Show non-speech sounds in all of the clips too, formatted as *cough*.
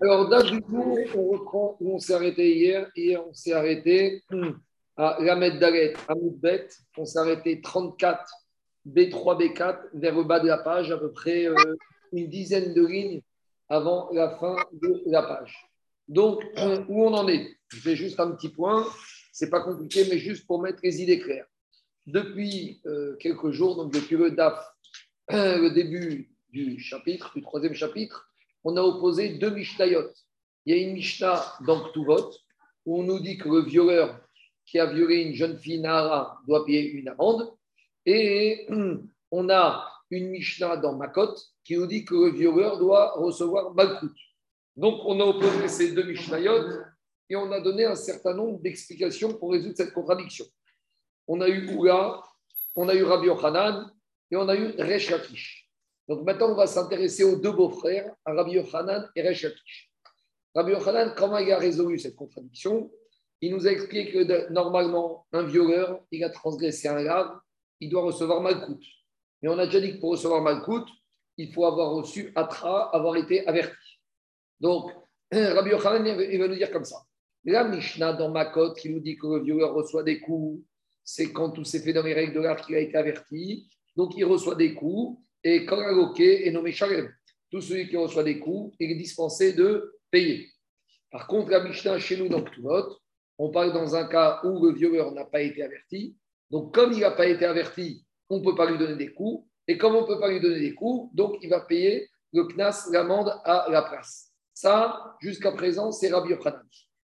Alors, date du jour, on reprend où on s'est arrêté hier. Hier, on s'est arrêté à Ramed Dalet, à Moudbet. On s'est arrêté 34 B3, B4 vers le bas de la page, à peu près euh, une dizaine de lignes avant la fin de la page. Donc, où on en est? Je fais juste un petit point. C'est pas compliqué, mais juste pour mettre les idées claires. Depuis euh, quelques jours, donc depuis le DAF, le début du chapitre, du troisième chapitre, on a opposé deux Mishnayot. Il y a une Mishnah dans Ktuvot où on nous dit que le violeur qui a violé une jeune fille Nahara doit payer une amende. Et *clears throat* on a une Mishnah dans Makot qui nous dit que le violeur doit recevoir Malkout. Donc on a opposé ces deux Mishnayot et on a donné un certain nombre d'explications pour résoudre cette contradiction. On a eu Oula, on a eu Rabbi Yochanan et on a eu Resh Lakish. Donc maintenant, on va s'intéresser aux deux beaux-frères, Rabbi Yochanan et Resh. Rabbi Yochanan, comment il a résolu cette contradiction? Il nous a expliqué que normalement, un violeur, il a transgressé un grave, il doit recevoir Malkout. Mais on a déjà dit que pour recevoir Malkout, il faut avoir reçu Atra, avoir été averti. Donc, *clears throat* Rabbi Yochanan, il va nous dire comme ça. La Mishnah dans Makot qui nous dit que le violeur reçoit des coups, c'est quand tout s'est fait dans les règles de l'art qu'il a été averti. Donc, il reçoit des coups et Kagaloké est nommé Shalem. Tout celui qui reçoit des coups, il est dispensé de payer. Par contre, la Mishnah, chez nous, dans Ktuvot, on parle dans un cas où le violeur n'a pas été averti. Donc, comme il n'a pas été averti, on ne peut pas lui donner des coups. Et comme on ne peut pas lui donner des coups, donc il va payer le knas, l'amende à la place. Ça, jusqu'à présent, c'est Rabbi Yochanan.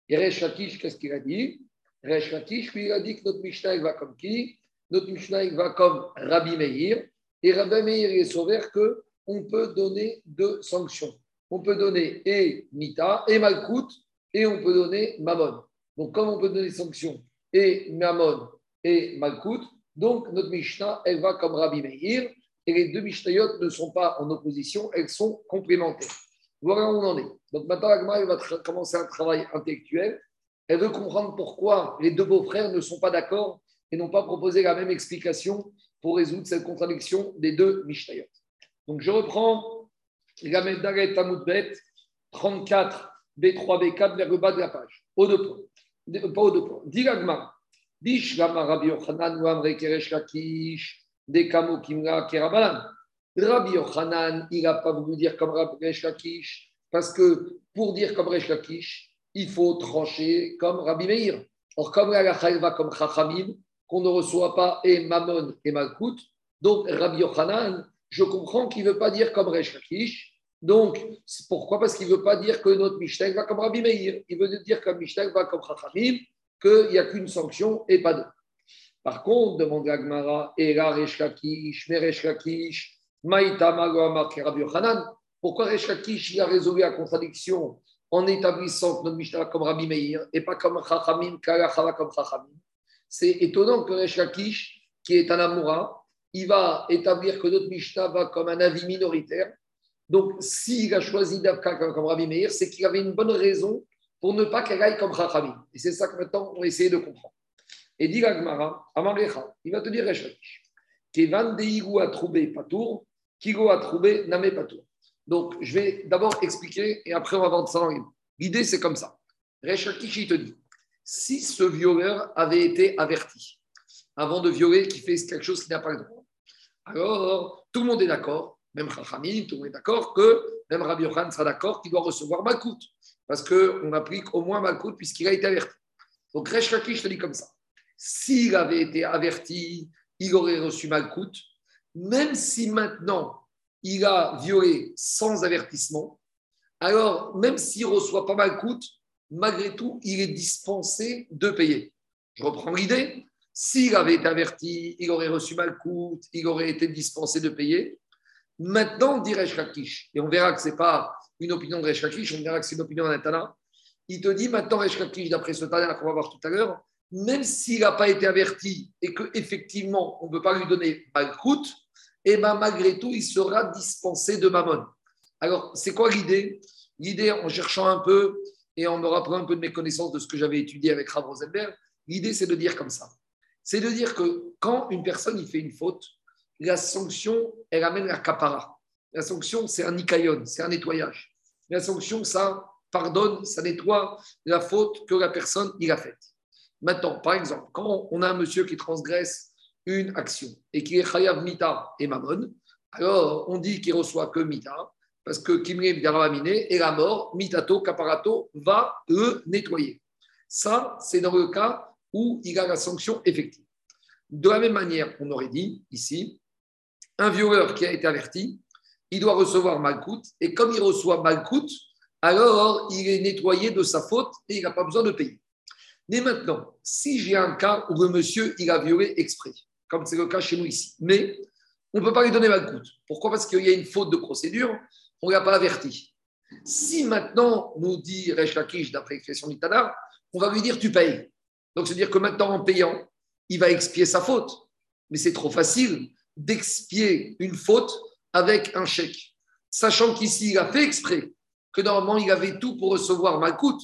Et Resh qu'est-ce qu'il a dit? Resh lui, il a dit que notre Mishnah, il va comme qui? Notre Mishnah, il va comme Rabbi Meir. Et Rabbi Meir est sauvé qu'on peut donner deux sanctions. On peut donner et Mita, et Malkout, et on peut donner Mammon. Donc, comme on peut donner sanctions et Mammon et Malkout, donc notre Mishnah, elle va comme Rabbi Meir, et les deux Mishnayot ne sont pas en opposition, elles sont complémentaires. Voilà où on en est. Donc maintenant, Agma va commencer un travail intellectuel. Elle veut comprendre pourquoi les deux beaux-frères ne sont pas d'accord et n'ont pas proposé la même explication pour résoudre cette contradiction des deux Mishnayot. Donc je reprends la Dalet Bet 34, B3, B4 vers le bas de la page. Au deux points. Pas au deux points. Dish Rabbi Yochanan ou Amre Keresh Lakish, Dekamo Kimra Kerabalan. Rabbi Yochanan, il n'a pas voulu dire comme Rabbi Lakish, parce que pour dire comme Resh Lakish, il faut trancher comme Rabbi Meir. Or, comme la va comme Chachamim, qu'on ne reçoit pas et Mammon et Malkout, donc Rabbi Yochanan, je comprends qu'il ne veut pas dire comme Resh Lakish. Donc, pourquoi? Parce qu'il ne veut pas dire que notre Mishnah va comme Rabbi Meir. Il veut dire que Mishnah va comme Chachamim, qu'il n'y a qu'une sanction et pas deux. Par contre, demande Agmara, Era Resh Lakish, Meresh Lakish, pourquoi Resh a résolu la contradiction en établissant que notre Mishnah comme Rabbi Meir et pas comme Chachamim, comme Chachamim? C'est étonnant que Resh qui est un Amoura, il va établir que notre Mishnah va comme un avis minoritaire. Donc, s'il a choisi d'Avka comme Rabbi Meir, c'est qu'il avait une bonne raison pour ne pas qu'elle aille comme Chachamim. Et c'est ça que maintenant on va essayer de comprendre. Et dit Agmara, il va te dire Resh Lakish. Kevan Deigu a trouvé Patour, Kigo a trouvé Namé Patour. Donc, je vais d'abord expliquer et après on va vendre ça dans L'idée, c'est comme ça. Rechakish, te dit si ce violeur avait été averti avant de violer, qu'il fait quelque chose qui n'a pas le droit, alors tout le monde est d'accord, même Chachamim, tout le monde est d'accord que même Rabbi Yochanan sera d'accord qu'il doit recevoir Malkout, parce qu'on applique au moins Malkout puisqu'il a été averti. Donc Rechakish te dit comme ça. S'il avait été averti, il aurait reçu Malkout, même si maintenant il a violé sans avertissement, alors même s'il ne reçoit pas mal coûte, malgré tout, il est dispensé de payer. Je reprends l'idée. S'il avait été averti, il aurait reçu mal coûte, il aurait été dispensé de payer. Maintenant, dit Resh et on verra que ce n'est pas une opinion de Resh on verra que c'est une opinion d'un Tana. Il te dit maintenant, Resh d'après ce Tana qu'on va voir tout à l'heure, même s'il n'a pas été averti et qu'effectivement, on ne peut pas lui donner Malkout, et eh ben, malgré tout, il sera dispensé de Mammon. Alors, c'est quoi l'idée? L'idée, en cherchant un peu et en me rappelant un peu de mes connaissances de ce que j'avais étudié avec Rav Rosenberg, l'idée, c'est de dire comme ça. C'est de dire que quand une personne il fait une faute, la sanction, elle amène la capara. La sanction, c'est un nikayon, c'est un nettoyage. La sanction, ça pardonne, ça nettoie la faute que la personne il a faite. Maintenant, par exemple, quand on a un monsieur qui transgresse une action et qui est chayav mita et mamon, alors on dit qu'il reçoit que mita, parce que kimrim et la mort, mitato, caparato, va le nettoyer. Ça, c'est dans le cas où il a la sanction effective. De la même manière, on aurait dit ici, un violeur qui a été averti, il doit recevoir Malkout, et comme il reçoit Malkout, alors il est nettoyé de sa faute et il n'a pas besoin de payer. Mais maintenant, si j'ai un cas où le monsieur, il a violé exprès, comme c'est le cas chez nous ici, mais on ne peut pas lui donner Malkout. Pourquoi? Parce qu'il y a une faute de procédure, on ne l'a pas averti. Si maintenant, nous dit Resh Lakish, d'après l'expression d'Itana, on va lui dire tu payes. Donc, c'est-à-dire que maintenant, en payant, il va expier sa faute. Mais c'est trop facile d'expier une faute avec un chèque. Sachant qu'ici, il a fait exprès que normalement, il avait tout pour recevoir Malkout.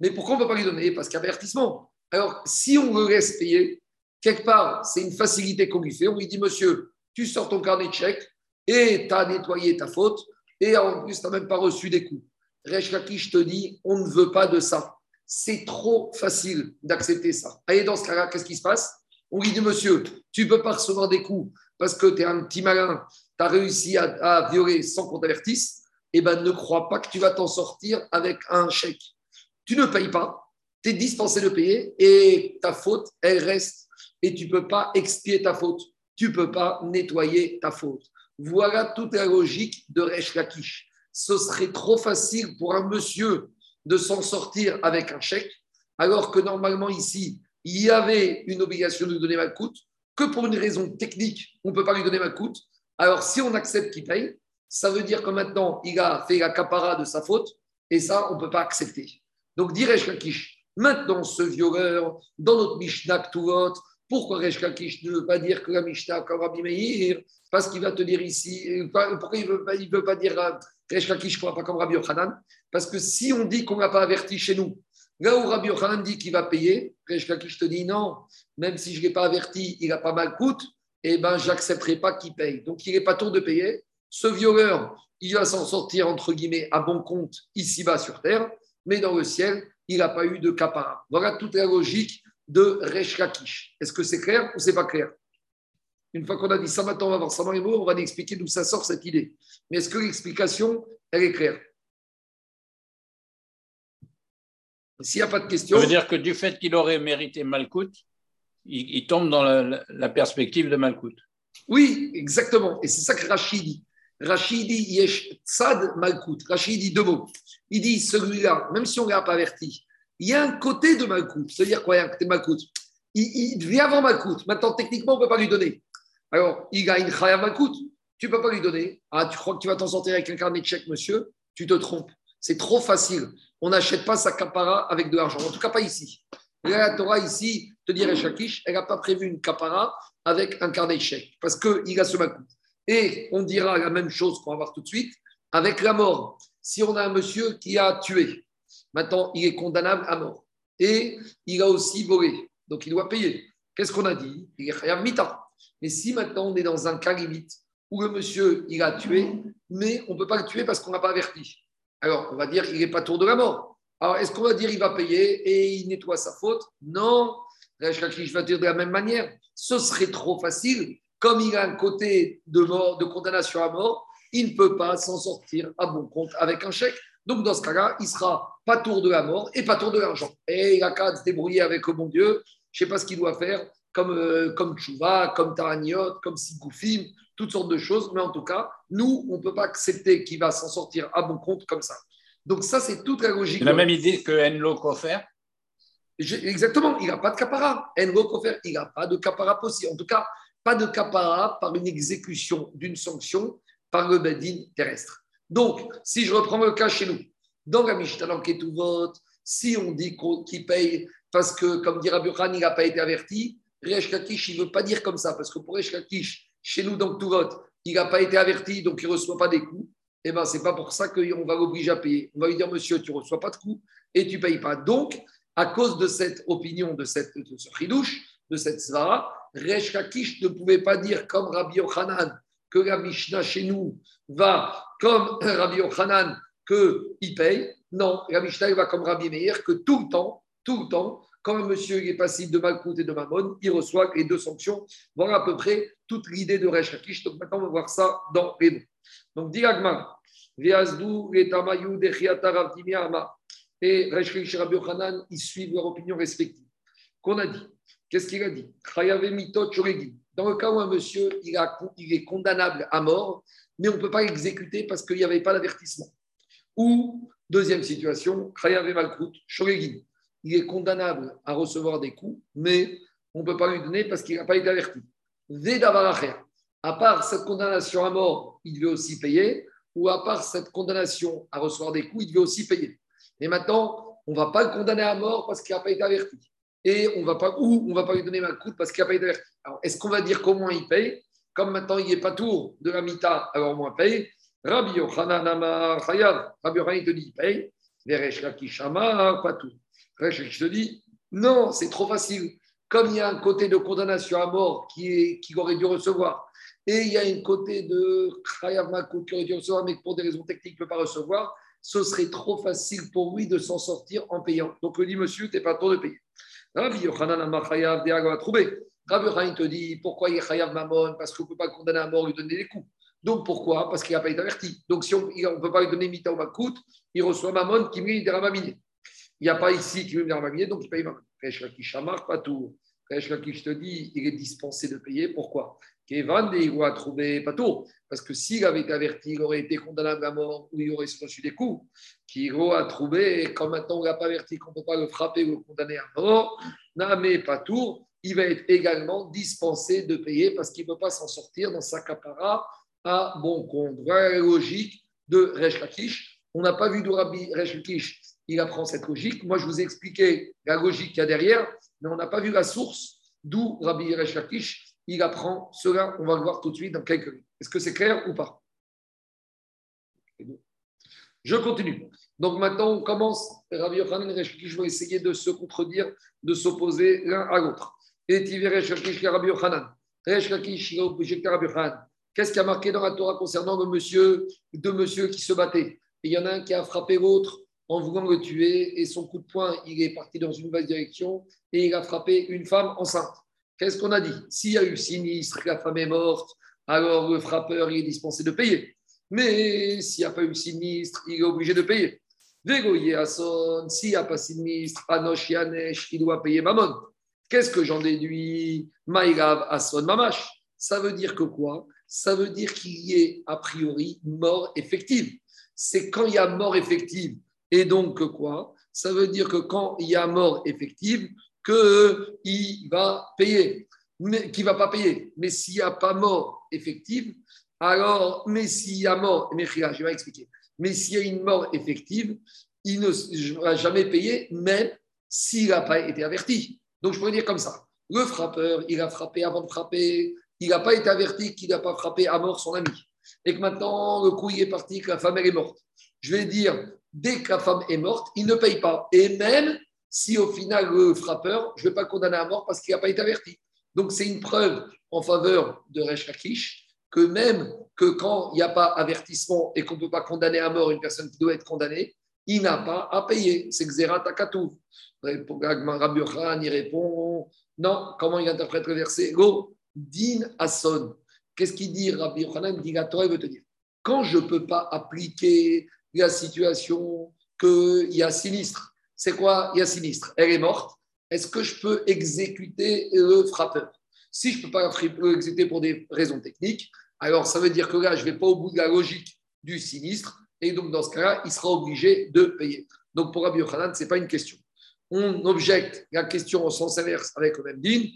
Mais pourquoi on ne peut pas lui donner? Parce qu'il y a avertissement. Alors, si on le laisse payer, quelque part, c'est une facilité qu'on lui fait. On lui dit, monsieur, tu sors ton carnet de chèque et tu as nettoyé ta faute et en plus, tu n'as même pas reçu des coups. Je te dis, on ne veut pas de ça. C'est trop facile d'accepter ça. Allez, dans ce cas-là, qu'est-ce qui se passe? On dit, monsieur, tu ne peux pas recevoir des coups parce que tu es un petit malin, tu as réussi à, violer sans qu'on t'avertisse. Eh bien, ne crois pas que tu vas t'en sortir avec un chèque. Tu ne payes pas, tu es dispensé de payer et ta faute, elle reste. Et tu ne peux pas expier ta faute. Tu ne peux pas nettoyer ta faute. Voilà toute la logique de Resh Lakish. Ce serait trop facile pour un monsieur de s'en sortir avec un chèque, alors que normalement ici, il y avait une obligation de donner ma coûte, que pour une raison technique, on ne peut pas lui donner ma coûte. Alors si on accepte qu'il paye, ça veut dire que maintenant, il a fait la capara de sa faute, et ça, on ne peut pas accepter. Donc, dit Resh Lakish, maintenant ce violeur, dans notre Mishnah Ktuvot, pourquoi Resh ne veut pas dire que la Mishnah comme Rabbi Meir? Parce qu'il va te dire ici, pourquoi il ne veut, pas, dire euh, Resh Lakish, pas comme Rabbi Yochanan? Parce que si on dit qu'on n'a pas averti chez nous, là où Rabbi Yochanan dit qu'il va payer, Resh te dit non, même si je ne l'ai pas averti, il n'a pas mal coûte, eh ben, j'accepterai pas qu'il paye. Donc, il n'est pas tour de payer. Ce violeur, il va s'en sortir, entre guillemets, à bon compte, ici-bas sur terre, mais dans le ciel, il n'a pas eu de capara. Voilà toute la logique de Resh Lakish. Est-ce que c'est clair ou c'est pas clair? Une fois qu'on a dit ça, maintenant on va voir ça on va expliquer d'où ça sort cette idée. Mais est-ce que l'explication, elle est claire? S'il n'y a pas de question. Ça veut dire que du fait qu'il aurait mérité Malkout, il, tombe dans la, perspective de Malkout. Oui, exactement. Et c'est ça que Rachid dit. Rachid dit Yesh Tzad Malkout. Rachid dit deux mots. Il dit celui-là, même si on ne l'a pas averti, il y a un côté de Malkout. C'est-à-dire quoi Il y a un côté de. Il, il vient avant Malkout. Maintenant, techniquement, on ne peut pas lui donner. Alors, il a une Malkout. Tu ne peux pas lui donner. Ah, tu crois que tu vas t'en sortir avec un carnet de chèque, monsieur? Tu te trompes. C'est trop facile. On n'achète pas sa capara avec de l'argent. En tout cas, pas ici. La Torah, ici, te dirait Shakish, elle n'a pas prévu une capara avec un carnet de chèque parce qu'il a ce Malkout. Et on dira la même chose qu'on va voir tout de suite avec la mort. Si on a un monsieur qui a tué, maintenant il est condamnable à mort. Et il a aussi volé. Donc il doit payer. Qu'est-ce qu'on a dit? Il est khayab mita. Mais si maintenant on est dans un cas limite où le monsieur, il a tué, mais on ne peut pas le tuer parce qu'on n'a pas averti. Alors, on va dire qu'il n'est pas tour de la mort. Alors, est-ce qu'on va dire qu'il va payer et il nettoie sa faute? Non. Je vais dire de la même manière. Ce serait trop facile. Comme il a un côté de mort, de condamnation à mort, il ne peut pas s'en sortir à bon compte avec un chèque. Donc, dans ce cas-là, il sera pas tour de la mort et pas tour de l'argent. Et il a qu'à se débrouiller avec le bon Dieu. Je ne sais pas ce qu'il doit faire comme, euh, comme Tchouva, comme Taraniot, comme Sigoufim, toutes sortes de choses. Mais en tout cas, nous, on ne peut pas accepter qu'il va s'en sortir à bon compte comme ça. Donc ça, c'est toute la logique. la même idée que Enlo Kofer? Exactement, il n'a pas de capara. Enlo Kofer, il n'a pas de capara possible. En tout cas, pas de capara par une exécution d'une sanction par le Bedin terrestre. Donc, si je reprends le cas chez nous, dans la Mishnah, vote, si on dit qu'il paye parce que, comme dit Rabbi il n'a pas été averti, Resh Kakish, il ne veut pas dire comme ça, parce que pour Resh Kakish, chez nous, dans tout vote, il n'a pas été averti, donc il ne reçoit pas des coups. Eh bien, ce n'est pas pour ça qu'on va l'obliger à payer. On va lui dire, monsieur, tu ne reçois pas de coups et tu ne payes pas. Donc, à cause de cette opinion, de, cette, de ce ridouche, de cette svara, Resh Kakish ne pouvait pas dire comme Rabbi Yochanan que la Mishnah chez nous va comme *clears throat* Rabbi Yochanan, qu'il paye. Non, la Mishnah va comme Rabbi Meir, que tout le temps, tout le temps, quand un monsieur est passif de Malkout et de Mammon, il reçoit les deux sanctions. Voilà à peu près toute l'idée de Resh Hakish. Donc maintenant, on va voir ça dans les mots. Donc, Diagma, Viazdou, Tamayou, Dechiata, et Resh Hakish et Rabbi Yochanan, ils suivent leur opinion respective. Qu'on a dit Qu'est-ce qu'il a dit? Dans le cas où un monsieur il est condamnable à mort, mais on ne peut pas l'exécuter parce qu'il n'y avait pas d'avertissement. Ou, deuxième situation, Khayave Malkout, il est condamnable à recevoir des coups, mais on ne peut pas lui donner parce qu'il n'a pas été averti. À part cette condamnation à mort, il devait aussi payer, ou à part cette condamnation à recevoir des coups, il devait aussi payer. Et maintenant, on ne va pas le condamner à mort parce qu'il n'a pas été averti. Et on va pas, ou on ne va pas lui donner mal coup parce qu'il n'a pas été averti. Alors, est-ce qu'on va dire comment il paye? Comme maintenant, il n'est pas tour de la mita, alors moins paye. Rabbi Yochanan Rabbi Yochanan, il te dit, il paye. Veresh pas tout. Je te dis, non, c'est trop facile. Comme il y a un côté de condamnation à mort qui, est, qui aurait dû recevoir, et il y a un côté de Khayav qui aurait dû recevoir, mais pour des raisons techniques ne peut pas recevoir, ce serait trop facile pour lui de s'en sortir en payant. Donc, il dit, monsieur, tu n'es pas trop de payer. Rabbi Yochanan Amachayav, trouvé. Rabbi te dit, pourquoi il est Khayav Mamon Parce qu'on ne peut pas condamner à mort, lui donner des coups. Donc pourquoi? Parce qu'il n'a pas été averti. Donc si on ne peut pas lui donner Mita ou Makout, il reçoit Mamon qui met des ramamines. Il n'y a pas ici qui veut venir ramaminer, donc il paye Mamon. Resh pas tout. Resh je te dis, il est dispensé de payer. Pourquoi? Kevan a trouvé pas tout. Parce que s'il avait été averti, il aurait été condamné à mort ou il aurait reçu des coups. Kiro a trouvé, comme maintenant on ne l'a pas averti qu'on ne peut pas le frapper ou le condamner à mort, Namé pas tout, il va être également dispensé de payer parce qu'il ne peut pas s'en sortir dans sa capara à bon compte. Voilà la logique de Resh Lakish. On n'a pas vu de Rabbi Resh Lakish, il apprend cette logique. Moi, je vous ai expliqué la logique qu'il y a derrière, mais on n'a pas vu la source d'où Rabbi Resh Lakish, il apprend cela. On va le voir tout de suite dans quelques minutes. Est-ce que c'est clair ou pas? Je continue. Donc maintenant, on commence. Rabbi Yochanan et Resh vont essayer de se contredire, de s'opposer l'un à l'autre. Et. Qu'est-ce qui a marqué dans la Torah concernant le monsieur, deux monsieur qui se battaient? Il y en a un qui a frappé l'autre en voulant le tuer et son coup de poing, il est parti dans une mauvaise direction et il a frappé une femme enceinte. Qu'est-ce qu'on a dit? S'il y a eu sinistre, la femme est morte, alors le frappeur il est dispensé de payer. Mais s'il n'y a pas eu sinistre, il est obligé de payer. s'il n'y a pas sinistre, Anosh Yanesh, il doit payer Mammon. Qu'est-ce que j'en déduis Maïgav Ason Mamash? Ça veut dire que quoi? Ça veut dire qu'il y ait a priori mort effective. C'est quand il y a mort effective. Et donc quoi? Ça veut dire que quand il y a mort effective, qu'il va payer, qu'il ne va pas payer. Mais s'il n'y a pas mort effective, alors, mais s'il y a mort, mais je vais expliquer. Mais s'il y a une mort effective, il ne va jamais payer, même s'il n'a pas été averti. Donc je pourrais dire comme ça. Le frappeur, il a frappé avant de frapper, il n'a pas été averti qu'il n'a pas frappé à mort son ami. Et que maintenant, le coup, il est parti, que la femme, elle est morte. Je vais dire, dès que la femme est morte, il ne paye pas. Et même si au final, le frappeur, je ne vais pas condamner à mort parce qu'il n'a pas été averti. Donc, c'est une preuve en faveur de Resh Lakish que même que quand il n'y a pas avertissement et qu'on ne peut pas condamner à mort une personne qui doit être condamnée, il n'a pas à payer. C'est Xera Takatou. Rabbi il répond non. Comment il interprète le verset? Go, Din Ason. Qu'est-ce qu'il dit Rabbi Yochanan? Dit la veut te dire quand je ne peux pas appliquer la situation qu'il y a sinistre, c'est quoi? Il y a sinistre, elle est morte. Est-ce que je peux exécuter le frappeur? Si je ne peux pas l'exécuter pour des raisons techniques, alors ça veut dire que là, je ne vais pas au bout de la logique du sinistre, et donc dans ce cas-là, il sera obligé de payer. Donc pour Rabbi Yochanan, ce n'est pas une question. On objecte la question au sens inverse avec le même din,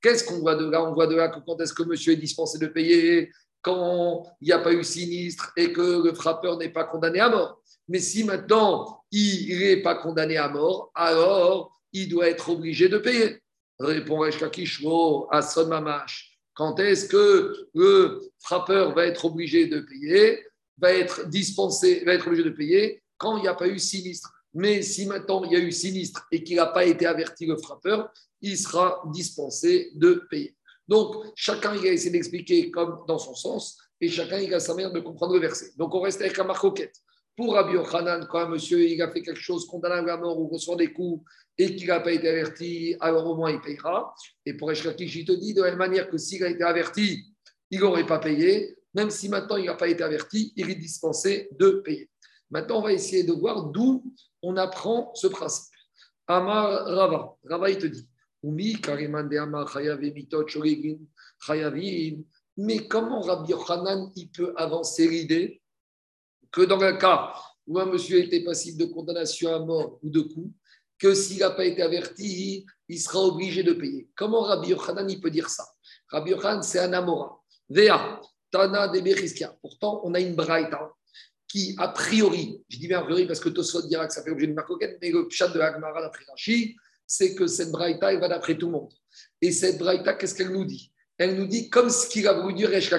Qu'est-ce qu'on voit de là? On voit de là que quand est-ce que monsieur est dispensé de payer quand il n'y a pas eu sinistre et que le frappeur n'est pas condamné à mort. Mais si maintenant il n'est pas condamné à mort, alors il doit être obligé de payer. Répond Reshkakishmo à Son Mamash. Quand est-ce que le frappeur va être obligé de payer, va être dispensé, va être obligé de payer quand il n'y a pas eu sinistre? Mais si maintenant il y a eu sinistre et qu'il n'a pas été averti le frappeur, il sera dispensé de payer. Donc, chacun il a essayé d'expliquer comme dans son sens et chacun il a sa manière de comprendre le verset. Donc, on reste avec la marcoquette. Pour Rabbi Yochanan, quand un monsieur il a fait quelque chose condamnable à mort ou reçoit des coups et qu'il n'a pas été averti, alors au moins il payera. Et pour Eshkakish, il te dit de la même manière que s'il a été averti, il n'aurait pas payé. Même si maintenant il n'a pas été averti, il est dispensé de payer. Maintenant, on va essayer de voir d'où on apprend ce principe. Amar Rava, Rava il te dit, mais comment Rabbi Yochanan il peut avancer l'idée que dans un cas où un monsieur était passible de condamnation à mort ou de coup, que s'il n'a pas été averti, il sera obligé de payer. Comment Rabbi Yochanan peut dire ça? Rabbi Yochanan, c'est un Amora. Vea, Tana de Pourtant, on a une braïta qui, a priori, je dis bien a priori parce que Tosfot dira que ça fait objet d'une marcoquette, mais le chat de Agmara d'après Rashi, c'est que cette braïta, elle va d'après tout le monde. Et cette braïta, qu'est-ce qu'elle nous dit? Elle nous dit comme ce qu'il a voulu dire Resh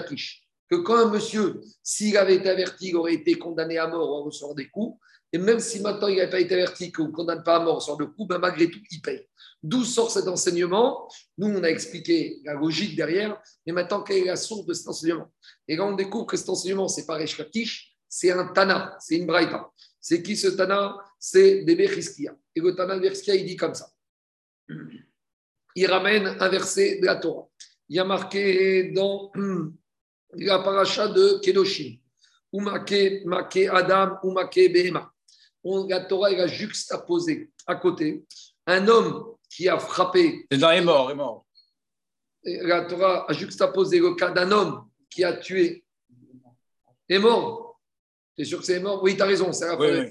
que quand un monsieur, s'il avait été averti, il aurait été condamné à mort à recevoir des coups, et même si maintenant il n'avait pas été averti qu'on ne condamne pas à mort sur le coup, ben malgré tout, il paye. D'où sort cet enseignement Nous, on a expliqué la logique derrière, mais maintenant, quelle est la source de cet enseignement? Et là, on découvre que cet enseignement, c'est pas Resh c'est un Tana, c'est une Braïta. C'est qui ce Tana? C'est des Bechiskia. Et le Tana de il dit comme ça. Il ramène un verset de la Torah. Il y a marqué dans *clears throat* la paracha de Kedoshim. Umake, Make Adam, Umake Behema. La Torah il a juxtaposé à côté un homme qui a frappé. Dans est mort, est mort. La Torah a juxtaposé le cas d'un homme qui a tué. Est mort. Tu es sûr que c'est mort? Oui, tu as raison, c'est la, fin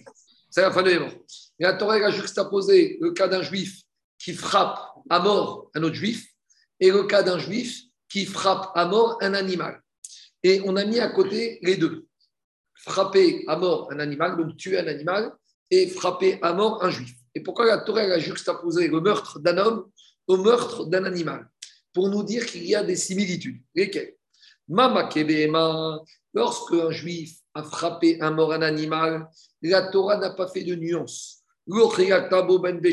C'est la fin de mort. la Torah a juxtaposé le cas d'un juif qui frappe à mort un autre juif et le cas d'un juif qui frappe à mort un animal. Et on a mis à côté les deux. Frapper à mort un animal, donc tuer un animal, et frapper à mort un juif. Et pourquoi la Torah a juxtaposé le meurtre d'un homme au meurtre d'un animal? Pour nous dire qu'il y a des similitudes. Lesquelles? Mama lorsque un juif a frappé à mort un animal, la Torah n'a pas fait de nuance. Ben ben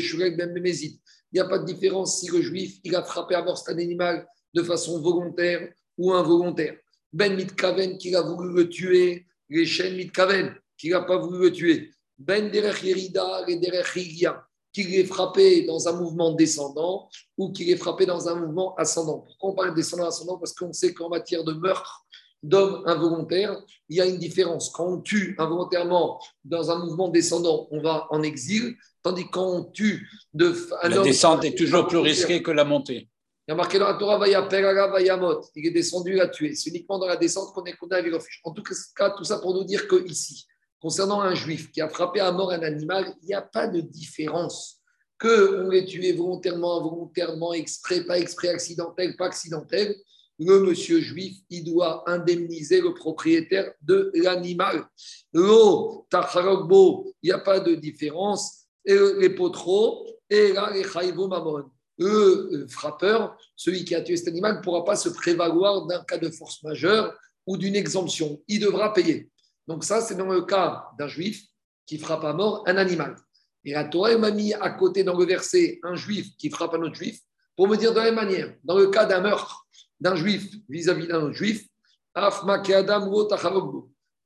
il n'y a pas de différence si le juif il a frappé à mort cet animal de façon volontaire ou involontaire. Ben Mitkaven qui a voulu le tuer, les chaînes Mitkaven qui n'a pas voulu le tuer. Ben Derech Yerida et Derech qui est frappé dans un mouvement descendant ou qui est frappé dans un mouvement ascendant. Pourquoi on parle descendant ascendant? Parce qu'on sait qu'en matière de meurtre d'hommes involontaires, il y a une différence. Quand on tue involontairement dans un mouvement descendant, on va en exil, tandis quand on tue de un La descente est toujours plus risquée que la montée. Il y a marqué dans la Torah, il est descendu à tuer. C'est uniquement dans la descente qu'on est condamné à refuge. En tout cas, tout ça pour nous dire que ici, concernant un juif qui a frappé à mort un animal, il n'y a pas de différence. Que on l'ait tué volontairement, involontairement, exprès, pas exprès, accidentel, pas accidentel, le monsieur juif, il doit indemniser le propriétaire de l'animal. L'eau, tacharogbo, il n'y a pas de différence. Et les potros, et là, les mamon le frappeur, celui qui a tué cet animal, ne pourra pas se prévaloir d'un cas de force majeure ou d'une exemption. Il devra payer. Donc ça, c'est dans le cas d'un juif qui frappe à mort un animal. Et la Torah m'a mis à côté dans le verset un juif qui frappe un autre juif pour me dire de la même manière, dans le cas d'un meurtre d'un juif vis-à-vis d'un autre juif,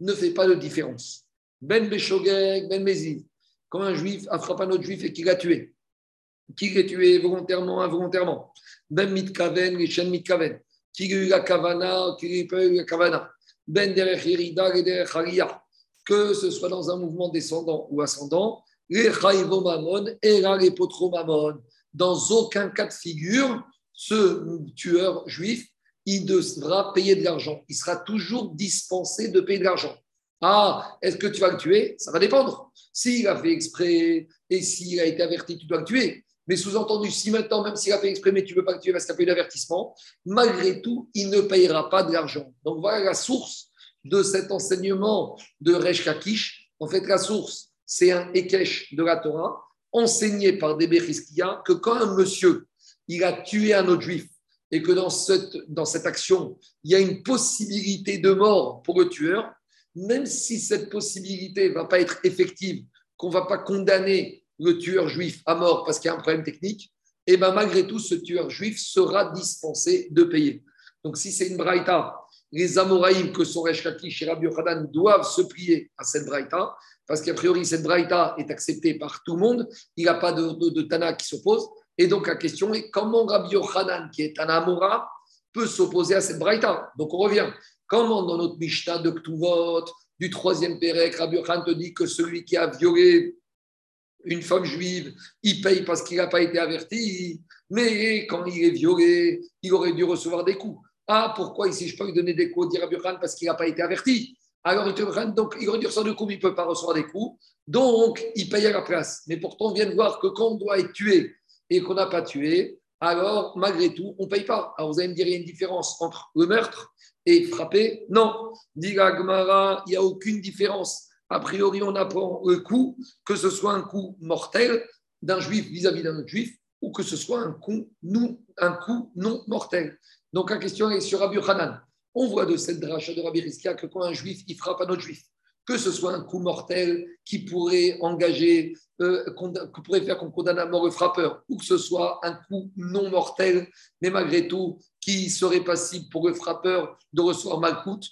ne fait pas de différence. Ben Beshogeg, Ben Meziv, quand un juif a frappé un autre juif et qu'il l'a tué, qui l'a tué volontairement, involontairement. Ben mitkaven, Rishen mitkaven. Qui a eu la kavana, qui pas eu la kavana. Ben derech yerida et derech Que ce soit dans un mouvement descendant ou ascendant, les mamon et les potromamon. Dans aucun cas de figure, ce tueur juif, il devra payer de l'argent. Il sera toujours dispensé de payer de l'argent. Ah, est-ce que tu vas le tuer? Ça va dépendre. S'il a fait exprès et s'il a été averti, tu dois le tuer. Mais sous-entendu, si maintenant, même s'il a fait exprès, mais tu ne veux pas que tu parce qu'il a payé l'avertissement, malgré tout, il ne payera pas de l'argent. Donc voilà la source de cet enseignement de Resh Kakish. En fait, la source, c'est un Ekesh de la Torah, enseigné par des Bechiskiya, que quand un monsieur, il a tué un autre juif, et que dans cette, dans cette action, il y a une possibilité de mort pour le tueur, même si cette possibilité ne va pas être effective qu'on ne va pas condamner le tueur juif à mort parce qu'il y a un problème technique, et eh bien malgré tout, ce tueur juif sera dispensé de payer. Donc si c'est une braïta, les Amoraïm que sont Resh et Rabbi Yochanan doivent se plier à cette braïta, parce qu'a priori, cette braïta est acceptée par tout le monde, il n'y a pas de, Tana qui s'oppose. Et donc la question est comment Rabbi Yochanan, qui est un Amora, peut s'opposer à cette braïta? Donc on revient. Comment dans notre Mishnah de Ktuvot, du troisième Pérec, Rabbi Yochanan te dit que celui qui a violé une femme juive, il paye parce qu'il n'a pas été averti, mais quand il est violé, il aurait dû recevoir des coups. Ah, pourquoi ici je peux lui donner des coups, dit Rabbi parce qu'il n'a pas été averti Alors, donc, il aurait dû recevoir des coups, mais il ne peut pas recevoir des coups. Donc, il paye à la place. Mais pourtant, on vient de voir que quand on doit être tué et qu'on n'a pas tué, alors, malgré tout, on ne paye pas. Alors, vous allez me dire, il y a une différence entre le meurtre et frapper? Non. Dit il n'y a aucune différence. A priori, on apprend le coup, que ce soit un coup mortel d'un juif vis-à-vis d'un autre juif, ou que ce soit un coup, non, mortel. Donc la question est sur Rabbi Hanan. On voit de cette de Rabbi Rizkia que quand un juif, frappe un autre juif, que ce soit un coup mortel qui pourrait engager, euh, pourrait faire qu'on condamne à mort le frappeur, ou que ce soit un coup non mortel, mais malgré tout, qui serait passible pour le frappeur de recevoir malcoute,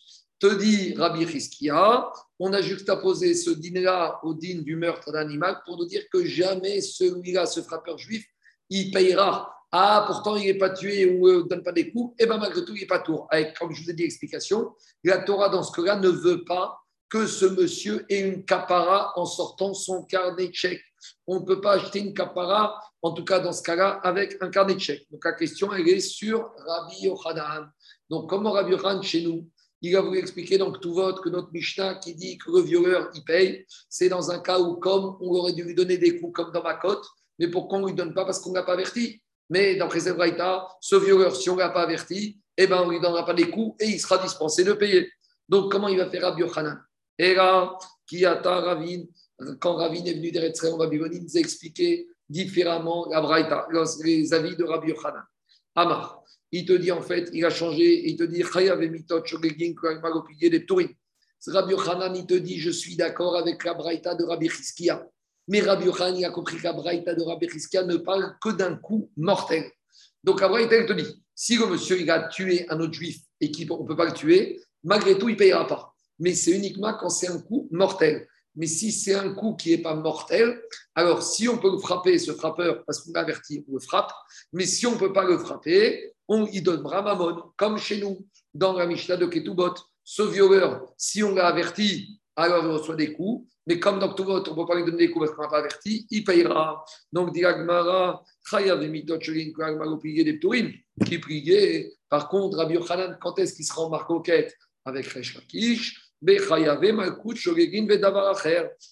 dit Rabbi Rizkia, on a juxtaposé ce dîner-là au dîner du meurtre d'animal pour nous dire que jamais celui-là, ce frappeur juif, il payera. Ah, pourtant, il n'est pas tué ou ne donne pas des coups. Et eh bien, malgré tout, il n'est pas tour. Comme je vous ai dit, l'explication, la Torah, dans ce cas-là, ne veut pas que ce monsieur ait une capara en sortant son carnet de chèque. On ne peut pas acheter une capara, en tout cas dans ce cas-là, avec un carnet de chèque. Donc la question, elle est sur Rabbi Yochanan. Donc, comment Rabbi Yochanan, chez nous, il a voulu expliquer donc tout vote que notre Mishnah qui dit que le violeur, il paye, c'est dans un cas où, comme on aurait dû lui donner des coups comme dans ma côte, mais pourquoi on ne lui donne pas Parce qu'on ne l'a pas averti? Mais dans cette ce violeur, si on ne l'a pas averti, eh ben, on ne lui donnera pas des coups et il sera dispensé de payer. Donc, comment il va faire Rabbi Yochanan? Et là, Kiyata Ravin, quand Ravin est venu d'Eretzrei Rabbi Yochanan, nous a expliqué différemment la Braïta, les avis de Rabbi Yochanan. Amar, il te dit en fait, il a changé, il te dit Rabbi Yochanan, il te dit, je suis d'accord avec la Braïta de Rabbi Chizkia. Mais Rabbi Yochanan, il a compris que la Braïta de Rabbi Chizkia ne parle que d'un coup mortel. Donc la Braïta, il te dit, si le monsieur il a tué un autre juif et qu'on ne peut pas le tuer, malgré tout, il ne payera pas. Mais c'est uniquement quand c'est un coup mortel. Mais si c'est un coup qui n'est pas mortel, alors si on peut le frapper, ce frappeur, parce qu'on l'a averti, on le frappe. Mais si on ne peut pas le frapper, on y donne Mamon, comme chez nous, dans la Mishnah de Ketubot. Ce violeur, si on l'a averti, alors il reçoit des coups. Mais comme dans Ketubot, on ne peut pas lui donner des coups parce qu'on n'a pas averti, il payera. Donc, dit Agmara, qui priait. Par contre, Rabbi Yochanan, quand est-ce qu'il sera en marcoquette avec Resh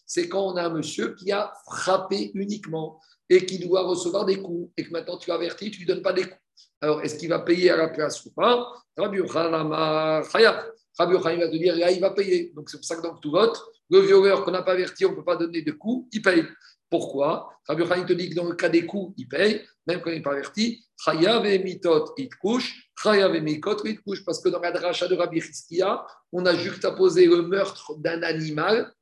c'est quand on a un monsieur qui a frappé uniquement et qui doit recevoir des coups et que maintenant tu avertis, tu ne lui donnes pas des coups. Alors, est-ce qu'il va payer à la place ou pas? Rabbi Yochanan va te dire, il va payer. Donc, c'est pour ça que dans tout vote, le violeur qu'on n'a pas averti, on ne peut pas donner de coups, il paye. Pourquoi? Rabbi Yochanan te dit que dans le cas des coups, il paye, même quand il n'est pas averti. Chayav et mitot, il couche. Chayav et mikot, il couche. Parce que dans la dracha de Rabbi Chizkiya, on a juxtaposé le meurtre d'un animal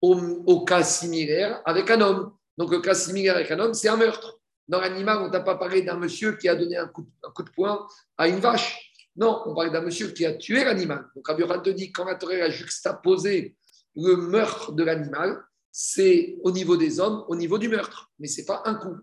au, cas similaire avec un homme. Donc, le cas similaire avec un homme, c'est un meurtre. Dans l'animal, on ne t'a pas parlé d'un monsieur qui a donné un coup, de poing à une vache. Non, on parle d'un monsieur qui a tué l'animal. Donc, Rabbi te dit, quand la Torah a juxtaposé le meurtre de l'animal, c'est au niveau des hommes, au niveau du meurtre, mais ce n'est pas un coup.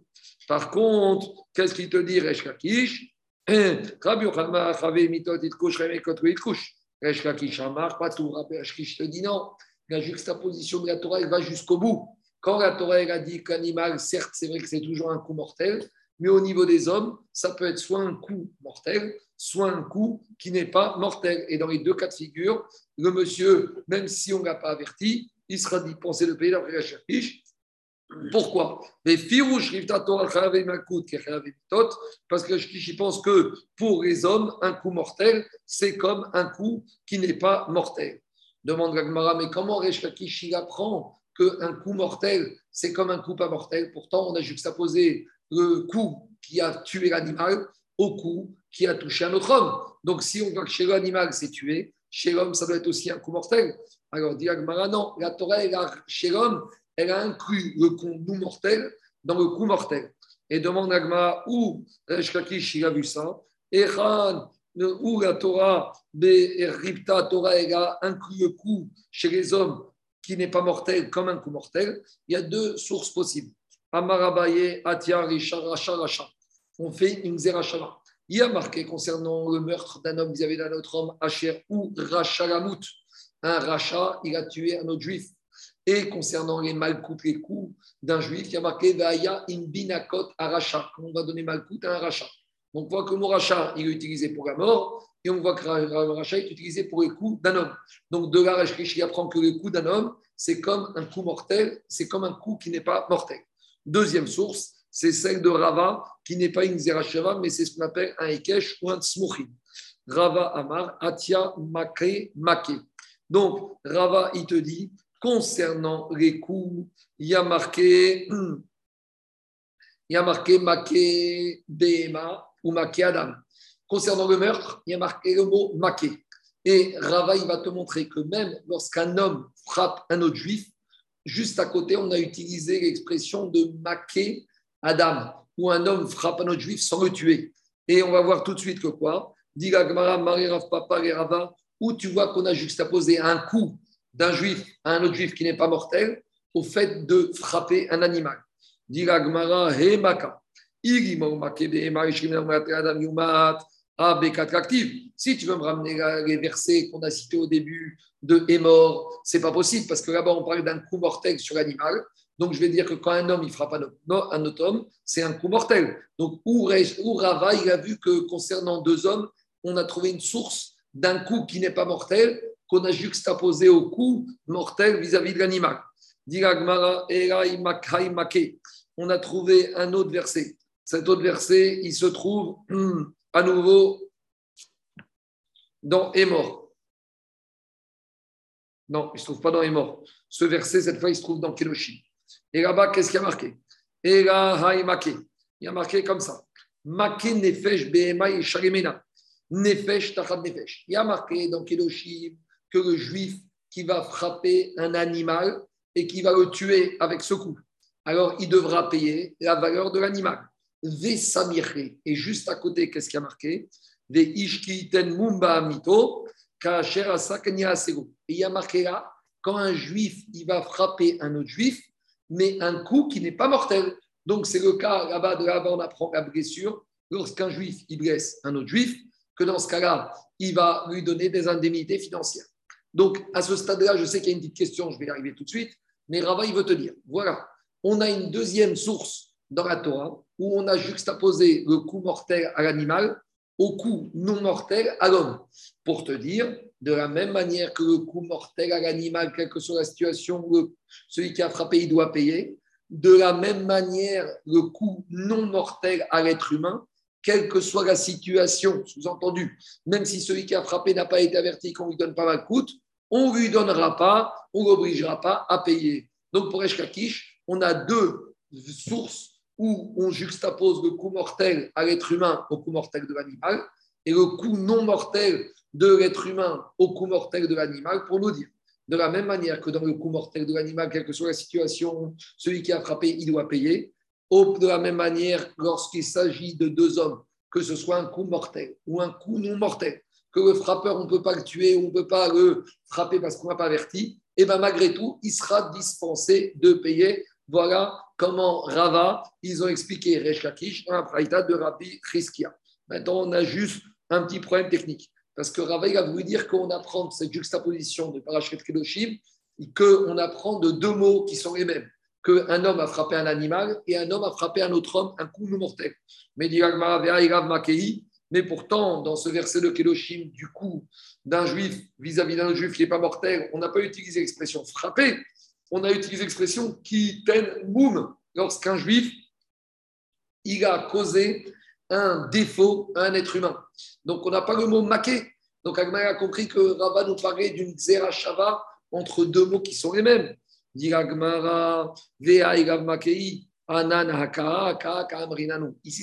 Par contre, qu'est-ce qu'il te dit, Resh Kakish Rabbi Yochanan, Mitot, il couche, il couche. Resh Kakish, Amar, pas tout. Rabbi te dit non. La juxtaposition de la Torah, va jusqu'au bout. Quand la Torah a dit qu'animal, certes, c'est vrai que c'est toujours un coup mortel, mais au niveau des hommes, ça peut être soit un coup mortel, soit un coup qui n'est pas mortel. Et dans les deux cas de figure, le monsieur, même si on ne l'a pas averti, il sera dispensé de payer la chapiche. Pourquoi? Parce que je pense que pour les hommes, un coup mortel, c'est comme un coup qui n'est pas mortel. Demande Gagmara, mais comment Reshkakish il apprend qu'un coup mortel, c'est comme un coup pas mortel Pourtant, on a juxtaposé le coup qui a tué l'animal au coup qui a touché un autre homme. Donc, si on voit que chez l'animal, c'est tué, chez l'homme, ça doit être aussi un coup mortel. Alors, dit non, la Torah, chez l'homme, elle a inclus le coup mortel dans le coup mortel. Et demande Agma où Shkakish il a vu ça. Et où la Torah, Ripta Torah, elle a inclus le coup chez les hommes qui n'est pas mortel comme un coup mortel. Il y a deux sources possibles. Amarabaye, Atia, Racha, Racha. On fait une Zerachava. Il y a marqué concernant le meurtre d'un homme vis-à-vis d'un autre homme, Asher ou Rachalamut. Un Racha, il a tué un autre juif. Et concernant les malcoutes, les coups d'un juif, il y a marqué Vaya in binakot aracha. On va donner malcoute à un rachat. Donc on voit que le mot il est utilisé pour la mort, et on voit que le rachat est utilisé pour les coups d'un homme. Donc de là, il apprend que le coup d'un homme, c'est comme un coup mortel, c'est comme un coup qui n'est pas mortel. Deuxième source, c'est celle de Rava, qui n'est pas une Zeracheva, mais c'est ce qu'on appelle un Ekesh ou un Tsmouchi. Rava Amar, Atia Make Make. Donc, Rava, il te dit, concernant les coups, il y a marqué, *clears throat* il Make ou Make Adam. Concernant le meurtre, il y a marqué le mot Make. Et Rava, il va te montrer que même lorsqu'un homme frappe un autre juif, juste à côté, on a utilisé l'expression de Make Adam, où un homme frappe un autre juif sans le tuer. Et on va voir tout de suite que quoi Dit Marie Rav Papa Rava, où tu vois qu'on a juxtaposé un coup d'un juif à un autre juif qui n'est pas mortel au fait de frapper un animal. Dit Gmara, He Maka. Si tu veux me ramener les versets qu'on a cités au début de est mort, c'est pas possible parce que là-bas on parle d'un coup mortel sur l'animal. Donc, je vais dire que quand un homme, il frappe un autre homme, c'est un coup mortel. Donc, où, Rava, il a vu que concernant deux hommes, on a trouvé une source d'un coup qui n'est pas mortel, qu'on a juxtaposé au coup mortel vis-à-vis de l'animal. On a trouvé un autre verset. Cet autre verset, il se trouve à nouveau dans mort. Non, il ne se trouve pas dans mort. Ce verset, cette fois, il se trouve dans Keloshim. Et là-bas, qu'est-ce qu'il y a marqué? Et là, Il y a marqué comme ça. Make nefesh behema sharimena. Nefesh tachad nefesh. Il y a marqué dans Kedoshim que le juif qui va frapper un animal et qui va le tuer avec ce coup, alors il devra payer la valeur de l'animal. Et juste à côté, qu'est-ce qu'il y a marqué? Et il y a marqué là, quand un juif il va frapper un autre juif, mais un coup qui n'est pas mortel. Donc, c'est le cas là-bas, de là-bas, on apprend la blessure. Lorsqu'un juif, il blesse un autre juif, que dans ce cas-là, il va lui donner des indemnités financières. Donc, à ce stade-là, je sais qu'il y a une petite question, je vais y arriver tout de suite, mais Rava, il veut te dire, voilà, on a une deuxième source dans la Torah où on a juxtaposé le coup mortel à l'animal au coup non mortel à l'homme. Pour te dire, de la même manière que le coup mortel à l'animal, quelle que soit la situation, celui qui a frappé, il doit payer. De la même manière, le coup non mortel à l'être humain, quelle que soit la situation, sous-entendu, même si celui qui a frappé n'a pas été averti qu'on ne lui donne pas mal coûte, on ne lui donnera pas, on ne l'obligera pas à payer. Donc pour Eshkakish, on a deux sources où on juxtapose le coup mortel à l'être humain au coup mortel de l'animal et le coup non mortel de l'être humain au coup mortel de l'animal pour nous dire. De la même manière que dans le coup mortel de l'animal, quelle que soit la situation, celui qui a frappé, il doit payer. De la même manière, lorsqu'il s'agit de deux hommes, que ce soit un coup mortel ou un coup non mortel, que le frappeur, on ne peut pas le tuer, on ne peut pas le frapper parce qu'on n'a pas averti, et bien malgré tout, il sera dispensé de payer. Voilà comment Rava, ils ont expliqué Resh Lakish dans praïta de Rabbi Chizkia. Maintenant, on a juste un petit problème technique. Parce que Rava, il a voulu dire qu'on apprend cette juxtaposition de Parashat Kedoshim, qu'on apprend de deux mots qui sont les mêmes. Qu'un homme a frappé un animal et un homme a frappé un autre homme, un coup mortel. Mais mais pourtant, dans ce verset de Kedoshim, du coup, d'un juif vis-à-vis d'un juif qui n'est pas mortel, on n'a pas utilisé l'expression frapper, on a utilisé l'expression qui ten boum lorsqu'un juif il a causé un défaut à un être humain. Donc on n'a pas le mot maqué. Donc Agmar a compris que Rabat nous parlait d'une shava entre deux mots qui sont les mêmes. Ici,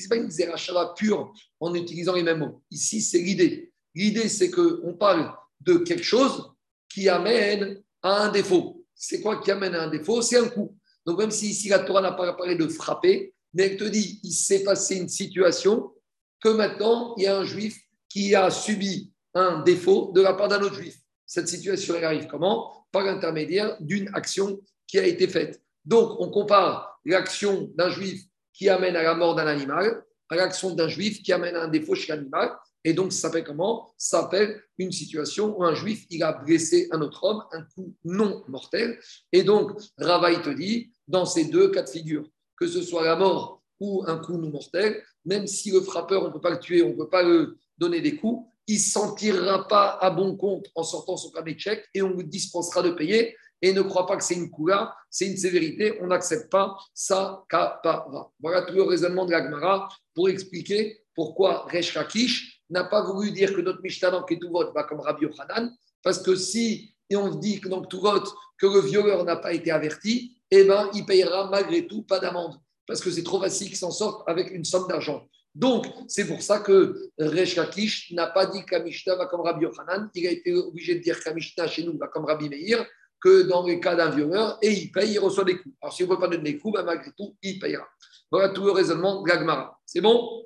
ce n'est pas une shava pure en utilisant les mêmes mots. Ici, c'est l'idée. L'idée, c'est qu'on parle de quelque chose qui amène à un défaut. C'est quoi qui amène à un défaut? C'est un coup. Donc, même si ici la Torah n'a pas parlé de frapper, mais elle te dit, il s'est passé une situation que maintenant, il y a un juif qui a subi un défaut de la part d'un autre juif. Cette situation, arrive comment? Par l'intermédiaire d'une action qui a été faite. Donc, on compare l'action d'un juif qui amène à la mort d'un animal à l'action d'un juif qui amène à un défaut chez l'animal. Et donc, ça s'appelle comment? Ça s'appelle une situation où un juif, il a blessé un autre homme, un coup non mortel. Et donc, Ravaï te dit, dans ces deux cas de figure, que ce soit la mort ou un coup non mortel, même si le frappeur, on ne peut pas le tuer, on ne peut pas le donner des coups, il ne s'en tirera pas à bon compte en sortant son carnet de chèque et on lui dispensera de payer. Et ne croit pas que c'est une coula, c'est une sévérité, on n'accepte pas ça kapara. Voilà tout le raisonnement de l'Agmara pour expliquer pourquoi Resh Rakish n'a pas voulu dire que notre Mishnah dans Ketuvot va comme Rabbi Yochanan, parce que si et on dit que dans Ketuvot que le violeur n'a pas été averti, eh ben, il payera malgré tout pas d'amende, parce que c'est trop facile qu'il s'en sorte avec une somme d'argent. Donc, c'est pour ça que Resh Lakish n'a pas dit qu'Amishna va comme Rabbi Yochanan. Il a été obligé de dire qu'Amishna chez nous va comme Rabbi Meir, que dans les cas d'un violeur, et il paye, il reçoit des coups. Alors, si on ne peut pas donner des coups, ben, malgré tout, il payera. Voilà tout le raisonnement de Gagmara. C'est bon?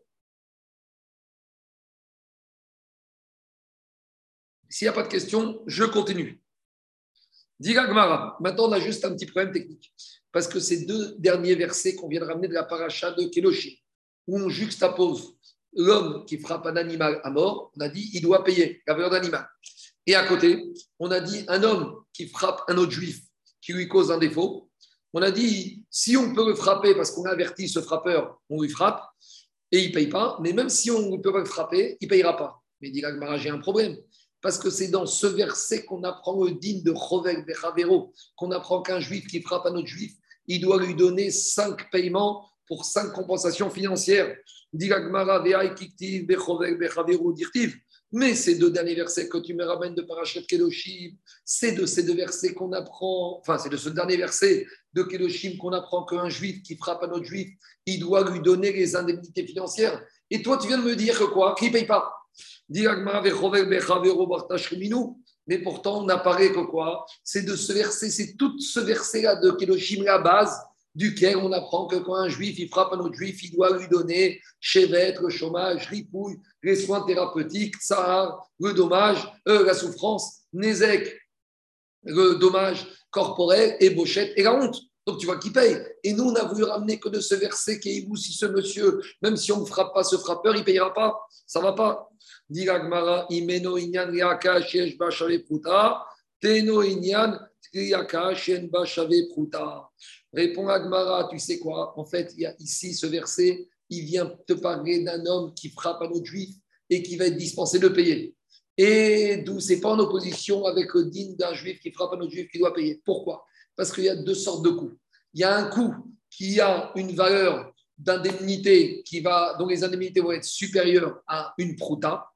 S'il n'y a pas de questions, je continue. Dit Gagmara. Maintenant, on a juste un petit problème technique. Parce que ces deux derniers versets qu'on vient de ramener de la paracha de Keloshi, où on juxtapose l'homme qui frappe un animal à mort, on a dit il doit payer la valeur d'animal. Et à côté, on a dit un homme qui frappe un autre juif qui lui cause un défaut. On a dit si on peut le frapper parce qu'on avertit ce frappeur, on lui frappe et il ne paye pas. Mais même si on ne peut pas le frapper, il ne payera pas. Mais dit j'ai un problème. Parce que c'est dans ce verset qu'on apprend le digne de Rovel Bechavero, qu'on apprend qu'un juif qui frappe un autre juif, il doit lui donner cinq paiements pour cinq compensations financières. Mais ces deux derniers versets que tu me ramènes de Parashat Kedoshim, c'est de ces deux versets qu'on apprend, enfin, c'est de ce dernier verset de Kedoshim qu'on apprend qu'un juif qui frappe un autre juif, il doit lui donner les indemnités financières. Et toi, tu viens de me dire que quoi? Qu'il ne paye pas. Mais pourtant, on apparaît que quoi? C'est de ce verset, c'est tout ce verset-là de Kedoshim, la base duquel on apprend que quand un juif il frappe un autre juif, il doit lui donner chevet, le chômage, ripouille, les soins thérapeutiques, tsar, le dommage, euh, la souffrance, nézek, le dommage corporel, et bochette et la honte. Donc tu vois qui paye. Et nous, on a voulu ramener que de ce verset qui est si ce monsieur, même si on ne frappe pas ce frappeur, il ne payera pas. Ça ne va pas. imeno inyan teno inyan Répond Agmara, tu sais quoi? En fait, il y a ici ce verset, il vient te parler d'un homme qui frappe un autre juif et qui va être dispensé de payer. Et d'où c'est pas en opposition avec le digne d'un juif qui frappe un autre juif qui doit payer. Pourquoi? Parce qu'il y a deux sortes de coûts. Il y a un coût qui a une valeur d'indemnité qui va, dont les indemnités vont être supérieures à une prouta,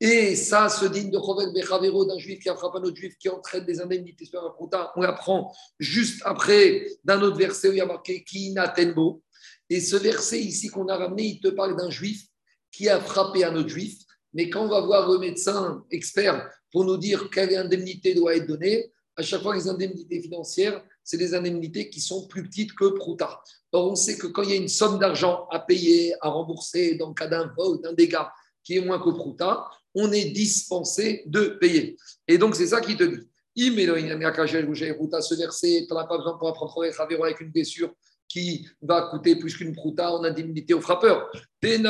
et ça, ce digne de Chovel Bechavero d'un juif qui a frappé un autre juif qui entraîne des indemnités sur un on l'apprend juste après d'un autre verset où il y a marqué Kinatenbo. Et ce verset ici qu'on a ramené, il te parle d'un juif qui a frappé un autre juif. Mais quand on va voir le médecin expert pour nous dire quelle indemnité doit être donnée, à chaque fois, les indemnités financières, c'est des indemnités qui sont plus petites que Prouta. Or, on sait que quand il y a une somme d'argent à payer, à rembourser dans le cas d'un vol, d'un dégât qui est moins que Prouta, on est dispensé de payer. Et donc, c'est ça qui te dit. Ce verset, tu n'as pas besoin pour apprendre avec une blessure qui va coûter plus qu'une prouta en indemnité au frappeur. C'est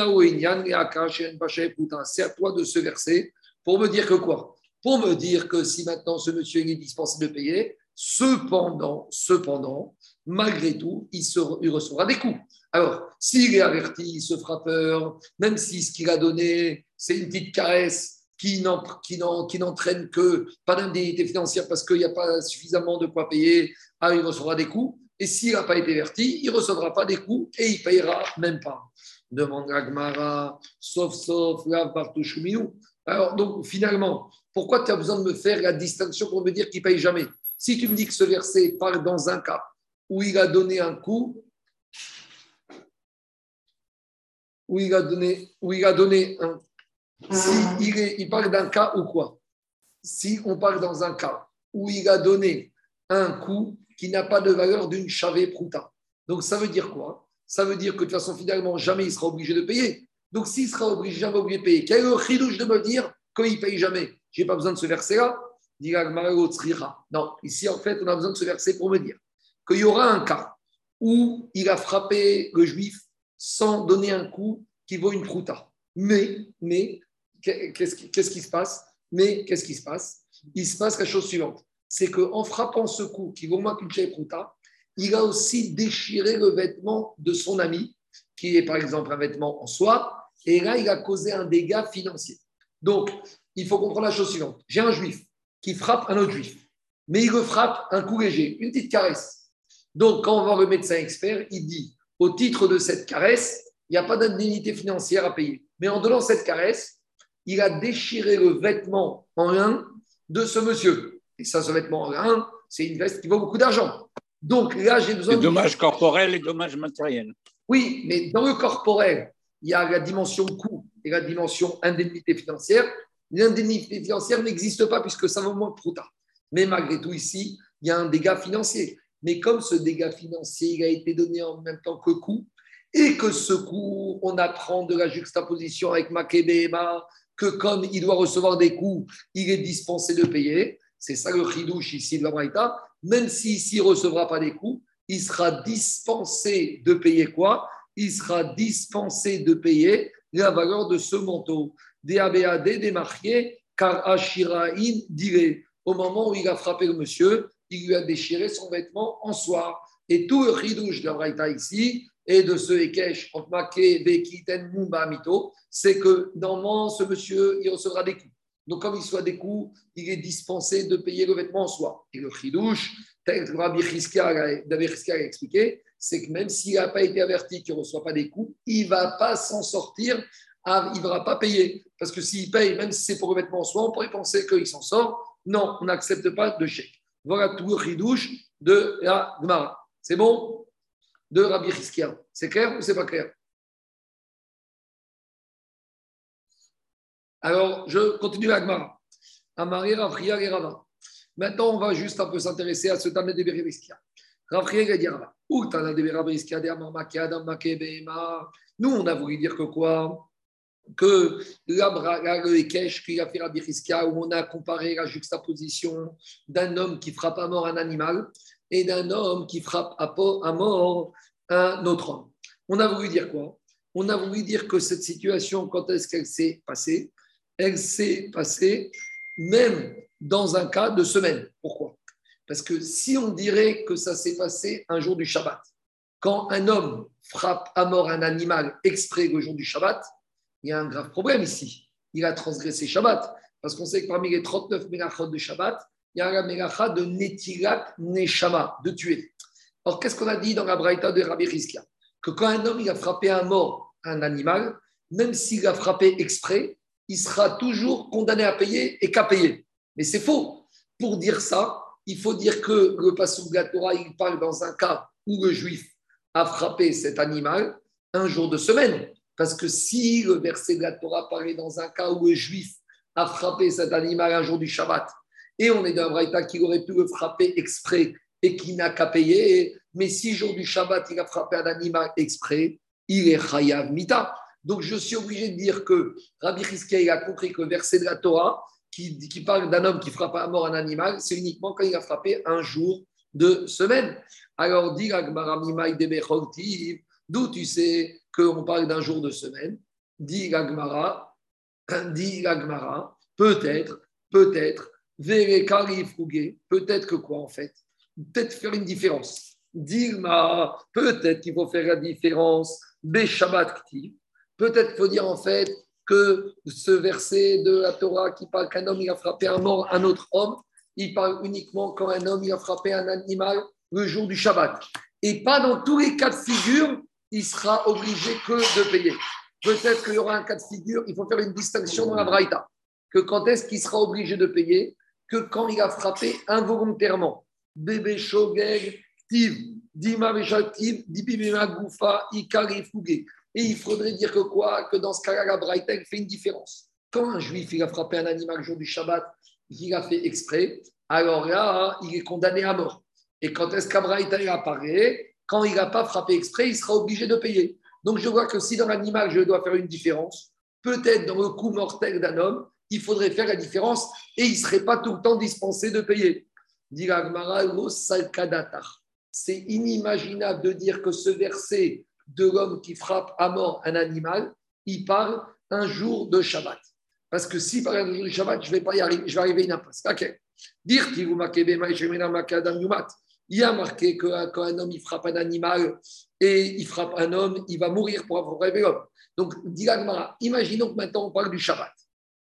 à toi de ce verset pour me dire que quoi? Pour me dire que si maintenant ce monsieur est dispensé de payer, cependant, cependant, malgré tout, il, recevra des coups. Alors, s'il est averti, ce frappeur, même si ce qu'il a donné, c'est une petite caresse qui n'entraîne que pas d'indemnité financière parce qu'il n'y a pas suffisamment de quoi payer, ah, il recevra des coups. Et s'il n'a pas été averti, il ne recevra pas des coups et il ne payera même pas. Demande Agmara, sauf, sauf, là, Alors, donc, finalement, pourquoi tu as besoin de me faire la distinction pour me dire qu'il ne paye jamais? Si tu me dis que ce verset parle dans un cas où il a donné un coup, où il a donné, où il a donné un. Si il, est, il parle d'un cas ou quoi? Si on parle dans un cas où il a donné un coup qui n'a pas de valeur d'une chavé prouta. Donc ça veut dire quoi? Ça veut dire que de toute façon, finalement, jamais il sera obligé de payer. Donc s'il sera obligé, jamais obligé de payer, quel est le de me dire qu'il ne paye jamais? Je n'ai pas besoin de ce verset-là. Non, ici en fait, on a besoin de ce verset pour me dire qu'il y aura un cas où il a frappé le juif sans donner un coup qui vaut une prouta. Mais, mais qu'est-ce qui, qui, se passe? Mais qu'est-ce qui se passe? Il se passe la chose suivante c'est qu'en frappant ce coup qui vaut moins qu'une prouta, il a aussi déchiré le vêtement de son ami, qui est par exemple un vêtement en soie, et là, il a causé un dégât financier. Donc, il faut comprendre la chose suivante. J'ai un juif qui frappe un autre juif, mais il le frappe un coup léger, une petite caresse. Donc, quand on va le médecin expert, il dit, au titre de cette caresse, il n'y a pas d'indemnité financière à payer. Mais en donnant cette caresse, il a déchiré le vêtement en lin de ce monsieur. Et ça, ce vêtement en lin, c'est une veste qui vaut beaucoup d'argent. Donc là, j'ai besoin. de... dommages corporels et dommages matériels. Oui, mais dans le corporel, il y a la dimension coût et la dimension indemnité financière. L'indemnité financière n'existe pas puisque ça moins trop tard. Mais malgré tout, ici, il y a un dégât financier. Mais comme ce dégât financier a été donné en même temps que coût, et que ce coût, on apprend de la juxtaposition avec Makébéma, que comme il doit recevoir des coûts, il est dispensé de payer. C'est ça le chidouche ici de la Braïta même s'il ne recevra pas des coûts, il sera dispensé de payer quoi? Il sera dispensé de payer la valeur de ce manteau. Car Ashiraïn dirait, au moment où il a frappé le monsieur, il lui a déchiré son vêtement en soie. Et tout le ridouche de ici, et de ce Ekech, c'est que normalement, ce monsieur, il recevra des coups. Donc, comme il soit des coups, il est dispensé de payer le vêtement en soi. Et le chidouche, tel que Rabbi Chiska a expliqué, c'est que même s'il n'a pas été averti qu'il ne reçoit pas des coups, il ne va pas s'en sortir, ah, il ne va pas payer. Parce que s'il paye, même si c'est pour le vêtement en soi, on pourrait penser qu'il s'en sort. Non, on n'accepte pas de chèque. Voilà tout le chidouche de la Gemara. C'est bon? De Rabbi Chiska. C'est clair ou c'est pas clair? Alors, je continue avec Mara. Amari, Rafria et Rava. Maintenant, on va juste un peu s'intéresser à ce Tamé de Bereviskia. Rafria et Rava. Nous, on a voulu dire que quoi? Que le Ekech qu'il a fait Rabbi où on a comparé la juxtaposition d'un homme qui frappe à mort un animal et d'un homme qui frappe à mort un autre homme. On a voulu dire quoi? On a voulu dire que cette situation, quand est-ce qu'elle s'est passée? Elle s'est passée même dans un cas de semaine. Pourquoi? Parce que si on dirait que ça s'est passé un jour du Shabbat, quand un homme frappe à mort un animal exprès le jour du Shabbat, il y a un grave problème ici. Il a transgressé Shabbat. Parce qu'on sait que parmi les 39 mégachot de Shabbat, il y a la mégacha de Netilat Neshama, de tuer. Alors, qu'est-ce qu'on a dit dans la Braïta de Rabbi Rizkia? Que quand un homme il a frappé à mort un animal, même s'il a frappé exprès, il sera toujours condamné à payer et qu'à payer. Mais c'est faux. Pour dire ça, il faut dire que le passage de il parle dans un cas où le juif a frappé cet animal un jour de semaine. Parce que si le verset de la Torah parlait dans un cas où le juif a frappé cet animal un jour du Shabbat, et on est dans un braïta qui aurait pu le frapper exprès et qui n'a qu'à payer, mais si jour du Shabbat il a frappé un animal exprès, il est chayav mita. Donc, je suis obligé de dire que Rabbi Rizkia a compris que le verset de la Torah, qui, parle d'un homme qui frappe à mort un animal, c'est uniquement quand il a frappé un jour de semaine. Alors, dit d'où tu sais qu'on parle d'un jour de semaine Dit Gagmara, *clears throat* dit Gagmara, peut-être, peut-être, peut-être que quoi en fait? Peut-être faire une différence. Dilma, peut-être qu'il faut faire la différence. Beshabat Peut-être qu'il faut dire en fait que ce verset de la Torah qui parle qu'un homme il a frappé un mort un autre homme, il parle uniquement quand un homme il a frappé un animal le jour du Shabbat. Et pas dans tous les cas de figure, il sera obligé que de payer. Peut-être qu'il y aura un cas de figure, il faut faire une distinction dans la Braïta. Que quand est-ce qu'il sera obligé de payer Que quand il a frappé involontairement. Bébé Shogeg, Tiv, Dima Dibibima Goufa, Ikari Fugé. Et il faudrait dire que quoi? Que dans ce cas-là, la Braïta fait une différence. Quand un juif il a frappé un animal le jour du Shabbat, il a fait exprès, alors là, il est condamné à mort. Et quand est-ce qu'Abraïta apparaît? Quand il n'a pas frappé exprès, il sera obligé de payer. Donc je vois que si dans l'animal, je dois faire une différence, peut-être dans le coup mortel d'un homme, il faudrait faire la différence et il ne serait pas tout le temps dispensé de payer. C'est inimaginable de dire que ce verset de l'homme qui frappe à mort un animal, il parle un jour de Shabbat. Parce que si par un jour de Shabbat, je vais pas y arriver, je vais arriver à une impasse. Ok. Dire qu'il vous il y a marqué que quand un homme il frappe un animal et il frappe un homme, il va mourir pour avoir rêvé l'homme. Donc, dit imaginons que maintenant on parle du Shabbat.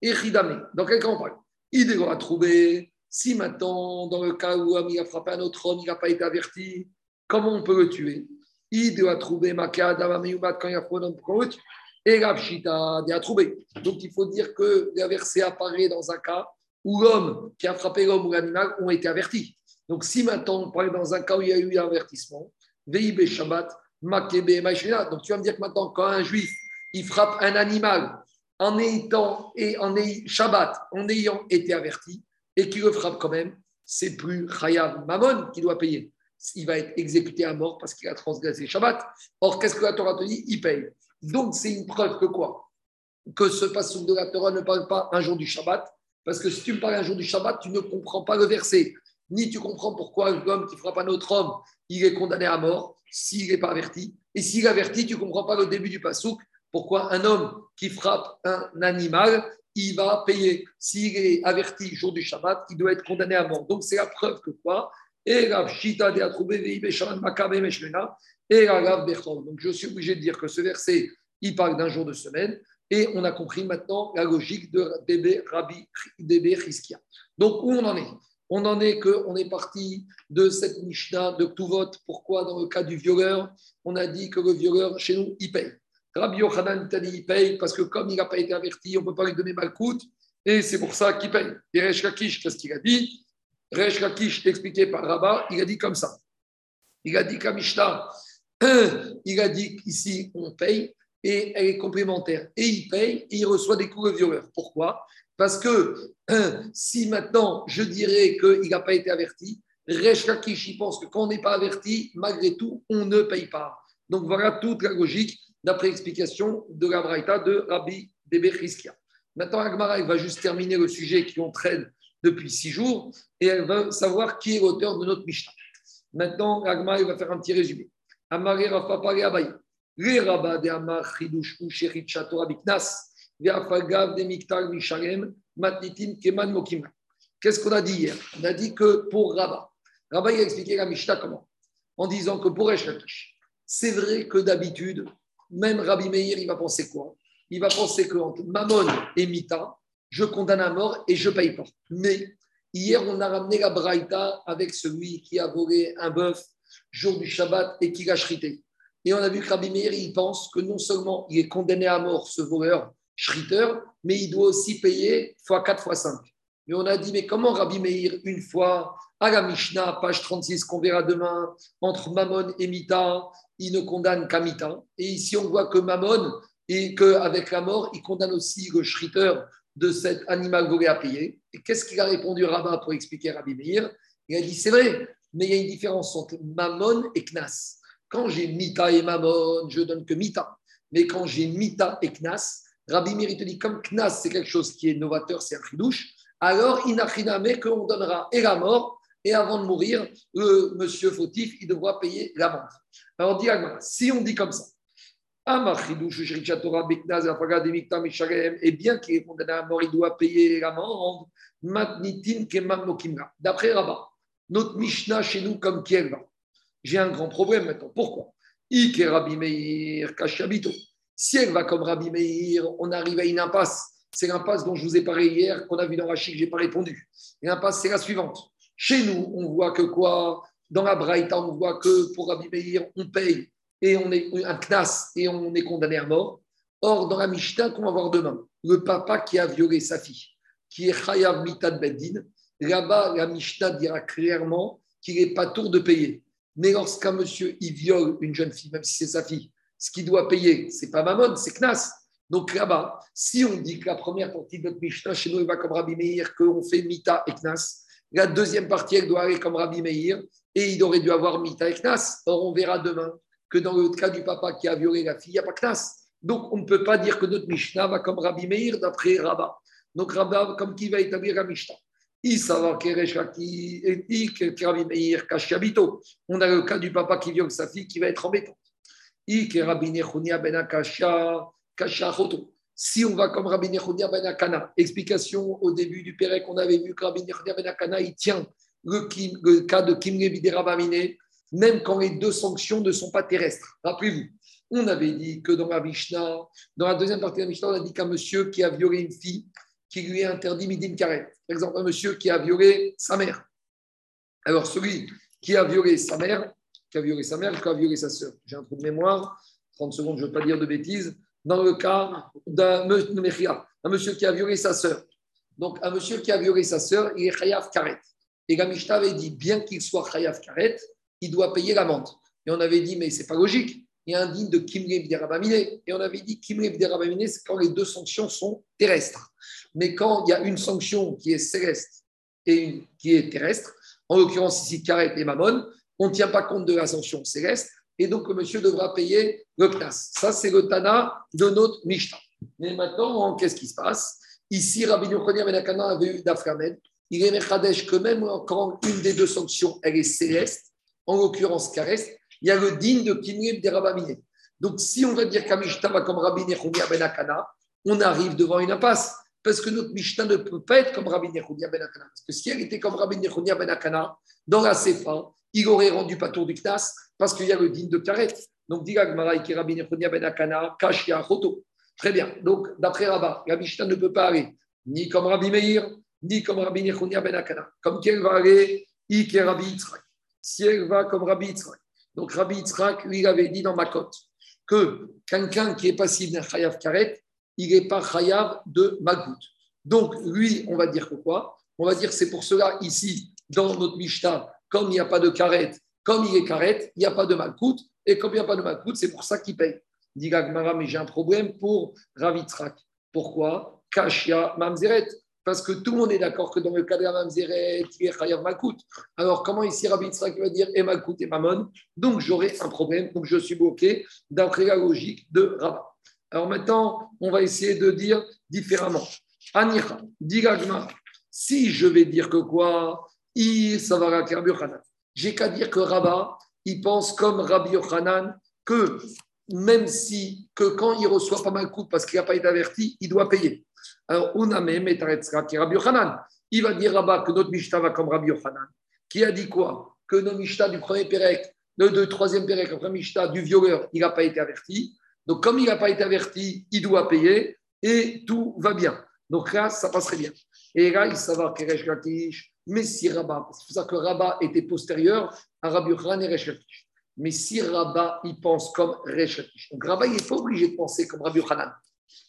Et Ridame, dans quel cas on parle? Il doit trouver, si maintenant, dans le cas où il a frappé un autre homme, il n'a pas été averti, comment on peut le tuer? Il doit trouver Makad, quand il a frappé un homme, Et Rapshita, il a trouvé. Donc, il faut dire que le verset apparaît dans un cas où l'homme qui a frappé l'homme ou l'animal ont été avertis. Donc, si maintenant on parle dans un cas où il y a eu un avertissement, VIB Shabbat, Makebe Donc, tu vas me dire que maintenant, quand un juif, il frappe un animal en et en ayant Shabbat, en ayant été averti, et qu'il le frappe quand même, c'est plus Chayav Mammon qui doit payer. Il va être exécuté à mort parce qu'il a transgressé Shabbat. Or, qu'est-ce que la Torah te dit? Il paye. Donc, c'est une preuve que quoi? Que ce passage de la Torah ne parle pas un jour du Shabbat, parce que si tu me parles un jour du Shabbat, tu ne comprends pas le verset ni tu comprends pourquoi l'homme qui frappe un autre homme, il est condamné à mort s'il n'est pas averti. Et s'il est averti, tu ne comprends pas le début du pasouk, pourquoi un homme qui frappe un animal, il va payer. S'il est averti jour du Shabbat, il doit être condamné à mort. Donc c'est la preuve que quoi? Et la de et la Donc je suis obligé de dire que ce verset, il parle d'un jour de semaine. Et on a compris maintenant la logique de Debe Rabbi Debe Chizkia. Donc où on en est? On en est qu'on est parti de cette Mishnah de Tuvot. Pourquoi, dans le cas du violeur, on a dit que le violeur, chez nous, il paye. Rabbi Yochanan t'a dit il paye parce que comme il n'a pas été averti, on ne peut pas lui donner malcoute et c'est pour ça qu'il paye. Et Resh Lakish, qu'est-ce qu'il a dit? Resh Lakish, expliqué par Rabat, il a dit comme ça. Il a dit qu'à Mishnah, *clears throat* il a dit qu'ici, on paye et elle est complémentaire. Et il paye et il reçoit des coups de violeur. Pourquoi? Parce que si maintenant je dirais qu'il n'a pas été averti, Resh Lakish pense que quand on n'est pas averti, malgré tout, on ne paye pas. Donc voilà toute la logique d'après explication de la Braïta de Rabbi Debe Maintenant, Agmara va juste terminer le sujet qui on traîne depuis six jours et elle va savoir qui est l'auteur de notre Mishnah. Maintenant, Agmara va faire un petit résumé. Amare Rafa Abaye. De Amar ou Sherit Biknas Qu'est-ce qu'on a dit hier? On a dit que pour Rabat, Rabat il a expliqué la Mishnah comment? En disant que pour Eshlakish, c'est vrai que d'habitude, même Rabbi Meir, il va penser quoi? Il va penser que entre Mammon et Mita, je condamne à mort et je paye pas. Mais hier, on a ramené la Braïta avec celui qui a volé un bœuf jour du Shabbat et qui l'a chrité. Et on a vu que Rabbi Meir, il pense que non seulement il est condamné à mort, ce voleur, Schritter, mais il doit aussi payer x 4 x 5. Mais on a dit, mais comment Rabbi Meir, une fois, à la Mishnah, page 36, qu'on verra demain, entre Mammon et Mita, il ne condamne qu'à Mita. Et ici, on voit que Mammon, et qu'avec la mort, il condamne aussi le Schritter de cet animal volé à payer. Et qu'est-ce qu'il a répondu Rabat pour expliquer Rabbi Meir? Il a dit, c'est vrai, mais il y a une différence entre Mammon et Knas. Quand j'ai Mita et Mammon, je donne que Mita. Mais quand j'ai Mita et Knas, Rabbi Mir, te dit, comme Knas, c'est quelque chose qui est novateur, c'est un chidouche, alors mais qu'on donnera et la mort, et avant de mourir, le monsieur fautif, il devra payer l'amende. Alors, on dit, si on dit comme ça, et bien qu'il est condamné à mort, il doit payer l'amende, D'après Rabat, notre Mishnah chez nous, comme qui J'ai un grand problème maintenant. Pourquoi? Ike Kashabito. Si elle va comme Rabbi Meir, on arrive à une impasse. C'est l'impasse dont je vous ai parlé hier, qu'on a vu dans Rachid, je n'ai pas répondu. L'impasse, c'est la suivante. Chez nous, on voit que quoi? Dans la Braïta, on voit que pour Rabbi Meir, on paye et on est un knas et on est condamné à mort. Or, dans la Mishnah qu'on va voir demain, le papa qui a violé sa fille, qui est Chayav Mitad Beddin, là-bas, la Mishnah dira clairement qu'il n'est pas tour de payer. Mais lorsqu'un monsieur il viole une jeune fille, même si c'est sa fille, ce qu'il doit payer, c'est pas Mammon, c'est Knas. Donc là-bas, si on dit que la première partie de notre Mishnah, chez nous, il va comme Rabbi Meir, qu'on fait Mita et Knas, la deuxième partie, elle doit aller comme Rabbi Meir, et il aurait dû avoir Mita et Knas. Or, on verra demain que dans le cas du papa qui a violé la fille, il n'y a pas Knas. Donc, on ne peut pas dire que notre Mishnah va comme Rabbi Meir d'après Rabat. Donc, Rabat, comme qui va établir la Mishnah? On a le cas du papa qui viole sa fille qui va être embêtant. Si on va comme Rabbi Nechonia ben Akana, explication au début du Pérec, on avait vu que Rabbi Nechonia ben Akana, il tient le, cas de Kimre Rabamine, même quand les deux sanctions ne sont pas terrestres. Rappelez-vous, on avait dit que dans la Mishnah, dans la deuxième partie de la Mishnah, on a dit qu'un monsieur qui a violé une fille, qui lui a interdit Midim Karet. Par exemple, un monsieur qui a violé sa mère. Alors, celui qui a violé sa mère, qui a violé sa mère, qui a violé sa sœur. J'ai un trou de mémoire, 30 secondes, je ne veux pas dire de bêtises. Dans le cas d'un un monsieur qui a violé sa sœur. Donc, un monsieur qui a violé sa sœur, il est Chayav Karet. Et la avait dit, bien qu'il soit Chayav Karet, il doit payer l'amende. Et on avait dit, mais c'est pas logique. Il y a un digne de Kimre B'derabamine. Et on avait dit, Kimre B'derabamine, c'est quand les deux sanctions sont terrestres. Mais quand il y a une sanction qui est céleste et une qui est terrestre, en l'occurrence ici Karet et Mammon, on ne tient pas compte de la sanction céleste et donc le monsieur devra payer le CNAS. Ça, c'est le Tana de notre Mishnah. Mais maintenant, qu'est-ce qui se passe? Ici, Rabbi Yochanan Benakana avait eu d'Aframed. Il est Mechadesh que même quand une des deux sanctions, elle est céleste, en l'occurrence caresse, il y a le digne de Kinib des Rabamine. Donc, si on va dire qu'Amishta va comme Rabbi Nechonia Benakana, on arrive devant une impasse parce que notre Mishnah ne peut pas être comme Rabbi Nechonia Ben Akana. Parce que si elle était comme Rabbi Nechonia Ben Akana, dans la Sefa, il aurait rendu pas tour du Knas parce qu'il y a le digne de Karet. Donc, dit Ben Kashia Choto. Très bien. Donc, d'après Rabba, la Mishnah ne peut pas aller ni comme Rabbi Meir, ni comme Rabbi Nechonia Ben Akana. Comme qu'elle va aller, Ike Rabbi Yitzhak? Si elle va comme Rabbi Yitzhak. Donc, Rabbi Yitzhak, lui, il avait dit dans ma cote que quelqu'un qui est passif d'un Chayav Karet, il n'est pas chayav de Magout. Donc, lui, on va dire que quoi On va dire c'est pour cela, ici, dans notre Mishnah, comme il n'y a pas de karet, comme il est karet, il n'y a pas de Magout. Et comme il n'y a pas de Magout, c'est pour ça qu'il paye. Dit Gagmara, mais j'ai un problème pour Ravitrak. Pourquoi? Kashia Mamzeret. Parce que tout le monde est d'accord que dans le cas de la Mamzeret, il est Chayav Makout. Alors, comment ici Ravitrak va dire et Makout et Mamon Donc, j'aurai un problème. Donc, je suis bloqué d'après la logique de Rabat. Alors maintenant, on va essayer de dire différemment. Anira, digagma, si je vais dire que quoi? J'ai qu'à dire que Rabat, il pense comme Rabbi Yochanan que même si, que quand il reçoit pas mal de coups parce qu'il n'a pas été averti, il doit payer. Alors, Uname Metaretzka, qui est Rabbi Yochanan, il va dire Rabat que notre Mishnah va comme Rabbi Yochanan, qui a dit quoi? Que notre Mishnah du premier Pérec, le, troisième Pérec, premier Mishnah du violeur, il n'a pas été averti. Donc, comme il n'a pas été averti, il doit payer et tout va bien. Donc là, ça passerait bien. Et là, il savoir que Resh Lakish, mais si Rabat, c'est pour ça que Rabat était postérieur à Rabbi Yochanan et Resh Lakish. Mais si Rabat, il pense comme Resh Lakish. Donc Rabat, il n'est pas obligé de penser comme Rabbi Yochanan.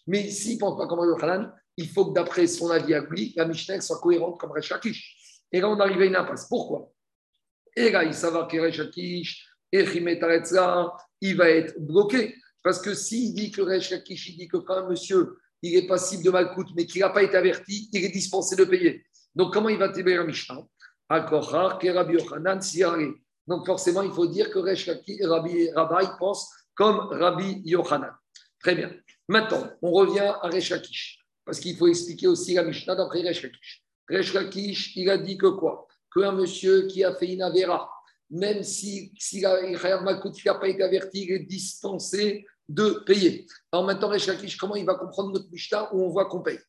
Mais s'il ne pense pas comme Rabbi Yochanan, il faut que d'après son avis à lui, la Mishnah soit cohérente comme Resh Lakish. Et là, on arrive à une impasse. Pourquoi? Et là, il savoir que Resh Lakish et il va être bloqué. Parce que s'il dit que Resh Lakish, dit que quand un monsieur, il est passible de malcoute, mais qu'il n'a pas été averti, il est dispensé de payer. Donc, comment il va t'aider un Mishnah Donc, forcément, il faut dire que Rabbi, Rabbi pense comme Rabbi Yochanan. Très bien. Maintenant, on revient à Resh Lakish, parce qu'il faut expliquer aussi la Mishnah d'après. Resh Lakish, il a dit que quoi? Qu'un monsieur qui a fait une Avera, même si, si n'a pas été averti, il est dispensé de payer. Alors maintenant, Resh Lakish, comment il va comprendre notre Mishnah où on voit qu'on paye?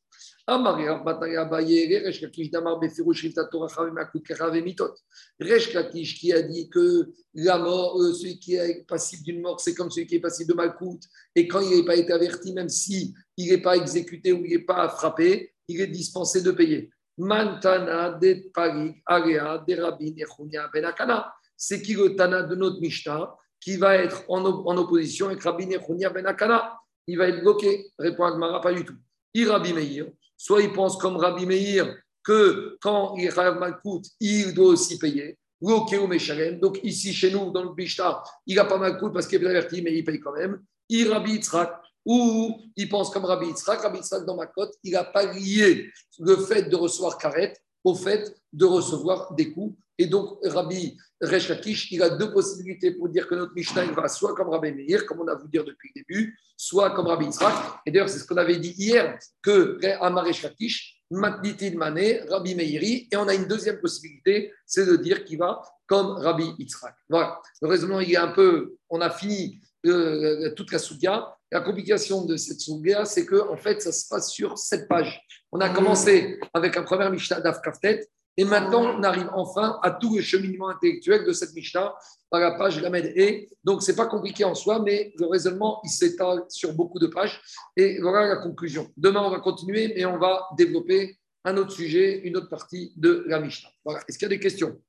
Qui a dit que la mort, euh, celui qui est passible d'une mort, c'est comme celui qui est passible de Malkout. Et quand il n'a pas été averti, même si il n'est pas exécuté ou il n'est pas frappé, il est dispensé de payer. Mantana de Parig, Area, de Nechunia Benakana c'est qui le Tana de notre Mishnah qui va être en, opposition avec Rabbi Nechunia Ben Akana? Il va être bloqué. Répond Agmara, pas du tout. Il Rabbi Meir, soit il pense comme Rabbi Meir que quand il Malkout, il doit aussi payer. Donc ici, chez nous, dans le Mishnah, il n'a pas Malkout parce qu'il est averti, mais il paye quand même. Il Rabbi Yitzhak, ou il pense comme Rabbi Yitzhak. Rabbi Yitzhak, dans ma cote, il n'a pas lié le fait de recevoir Karet au fait de recevoir des coups. Et donc, Rabbi Resh il a deux possibilités pour dire que notre Mishnah va soit comme Rabbi Meir, comme on a voulu dire depuis le début, soit comme Rabbi Yitzhak. Et d'ailleurs, c'est ce qu'on avait dit hier, que Amar Resh Lakish, Matnitin Mané, Rabbi Meiri, et on a une deuxième possibilité, c'est de dire qu'il va comme Rabbi Yitzhak. Voilà. Le raisonnement, il est un peu, on a fini euh, toute la Souga. La complication de cette Souga, c'est que en fait, ça se passe sur sept pages. On a commencé avec un premier Mishnah d'Af Kaftet, et maintenant, on arrive enfin à tout le cheminement intellectuel de cette Mishnah par la page Lamed E. Donc, ce n'est pas compliqué en soi, mais le raisonnement, il s'étale sur beaucoup de pages. Et voilà la conclusion. Demain, on va continuer, mais on va développer un autre sujet, une autre partie de la Mishnah. Voilà. Est-ce qu'il y a des questions?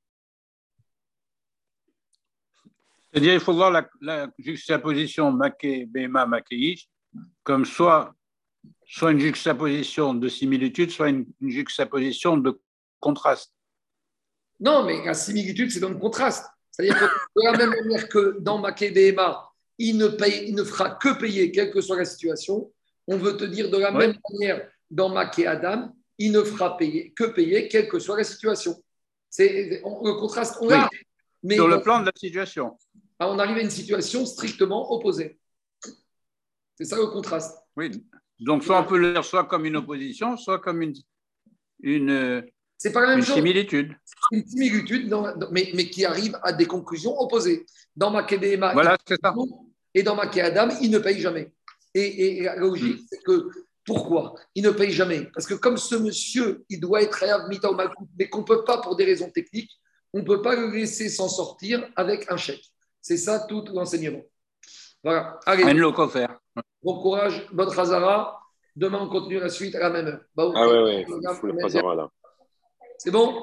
C'est-à-dire, il faut voir la, la juxtaposition Maké, Bema, Makéish comme soit, soit une juxtaposition de similitude, soit une, une juxtaposition de contraste. Non, mais la similitude, c'est dans le contraste. C'est-à-dire que de la même manière que dans Maké Behema, il ne, paye, il ne fera que payer, quelle que soit la situation, on veut te dire de la même manière dans Maké Adam, il ne fera payer, que payer, quelle que soit la situation. C'est le contraste, on l'a. Mais Sur le plan de la situation. On arrive à une situation strictement opposée. C'est ça le contraste. Oui. Donc, soit on peut le dire soit comme une opposition, soit comme une, une, c'est pas la même une chose. Similitude. Une similitude, mais, mais, qui arrive à des conclusions opposées. Dans Makedema voilà, ça. et dans Adam, il ne paye jamais. Et, la logique, hmm. c'est que pourquoi Il ne paye jamais? Parce que comme ce monsieur, il doit être Hayav Mita mais qu'on ne peut pas, pour des raisons techniques, on ne peut pas le laisser s'en sortir avec un chèque. C'est ça tout l'enseignement. Voilà. Allez. Bon courage, bonne Khazara. Demain, on continue la suite à la même heure. ah ouais, ouais. Il faut le là. C'est bon?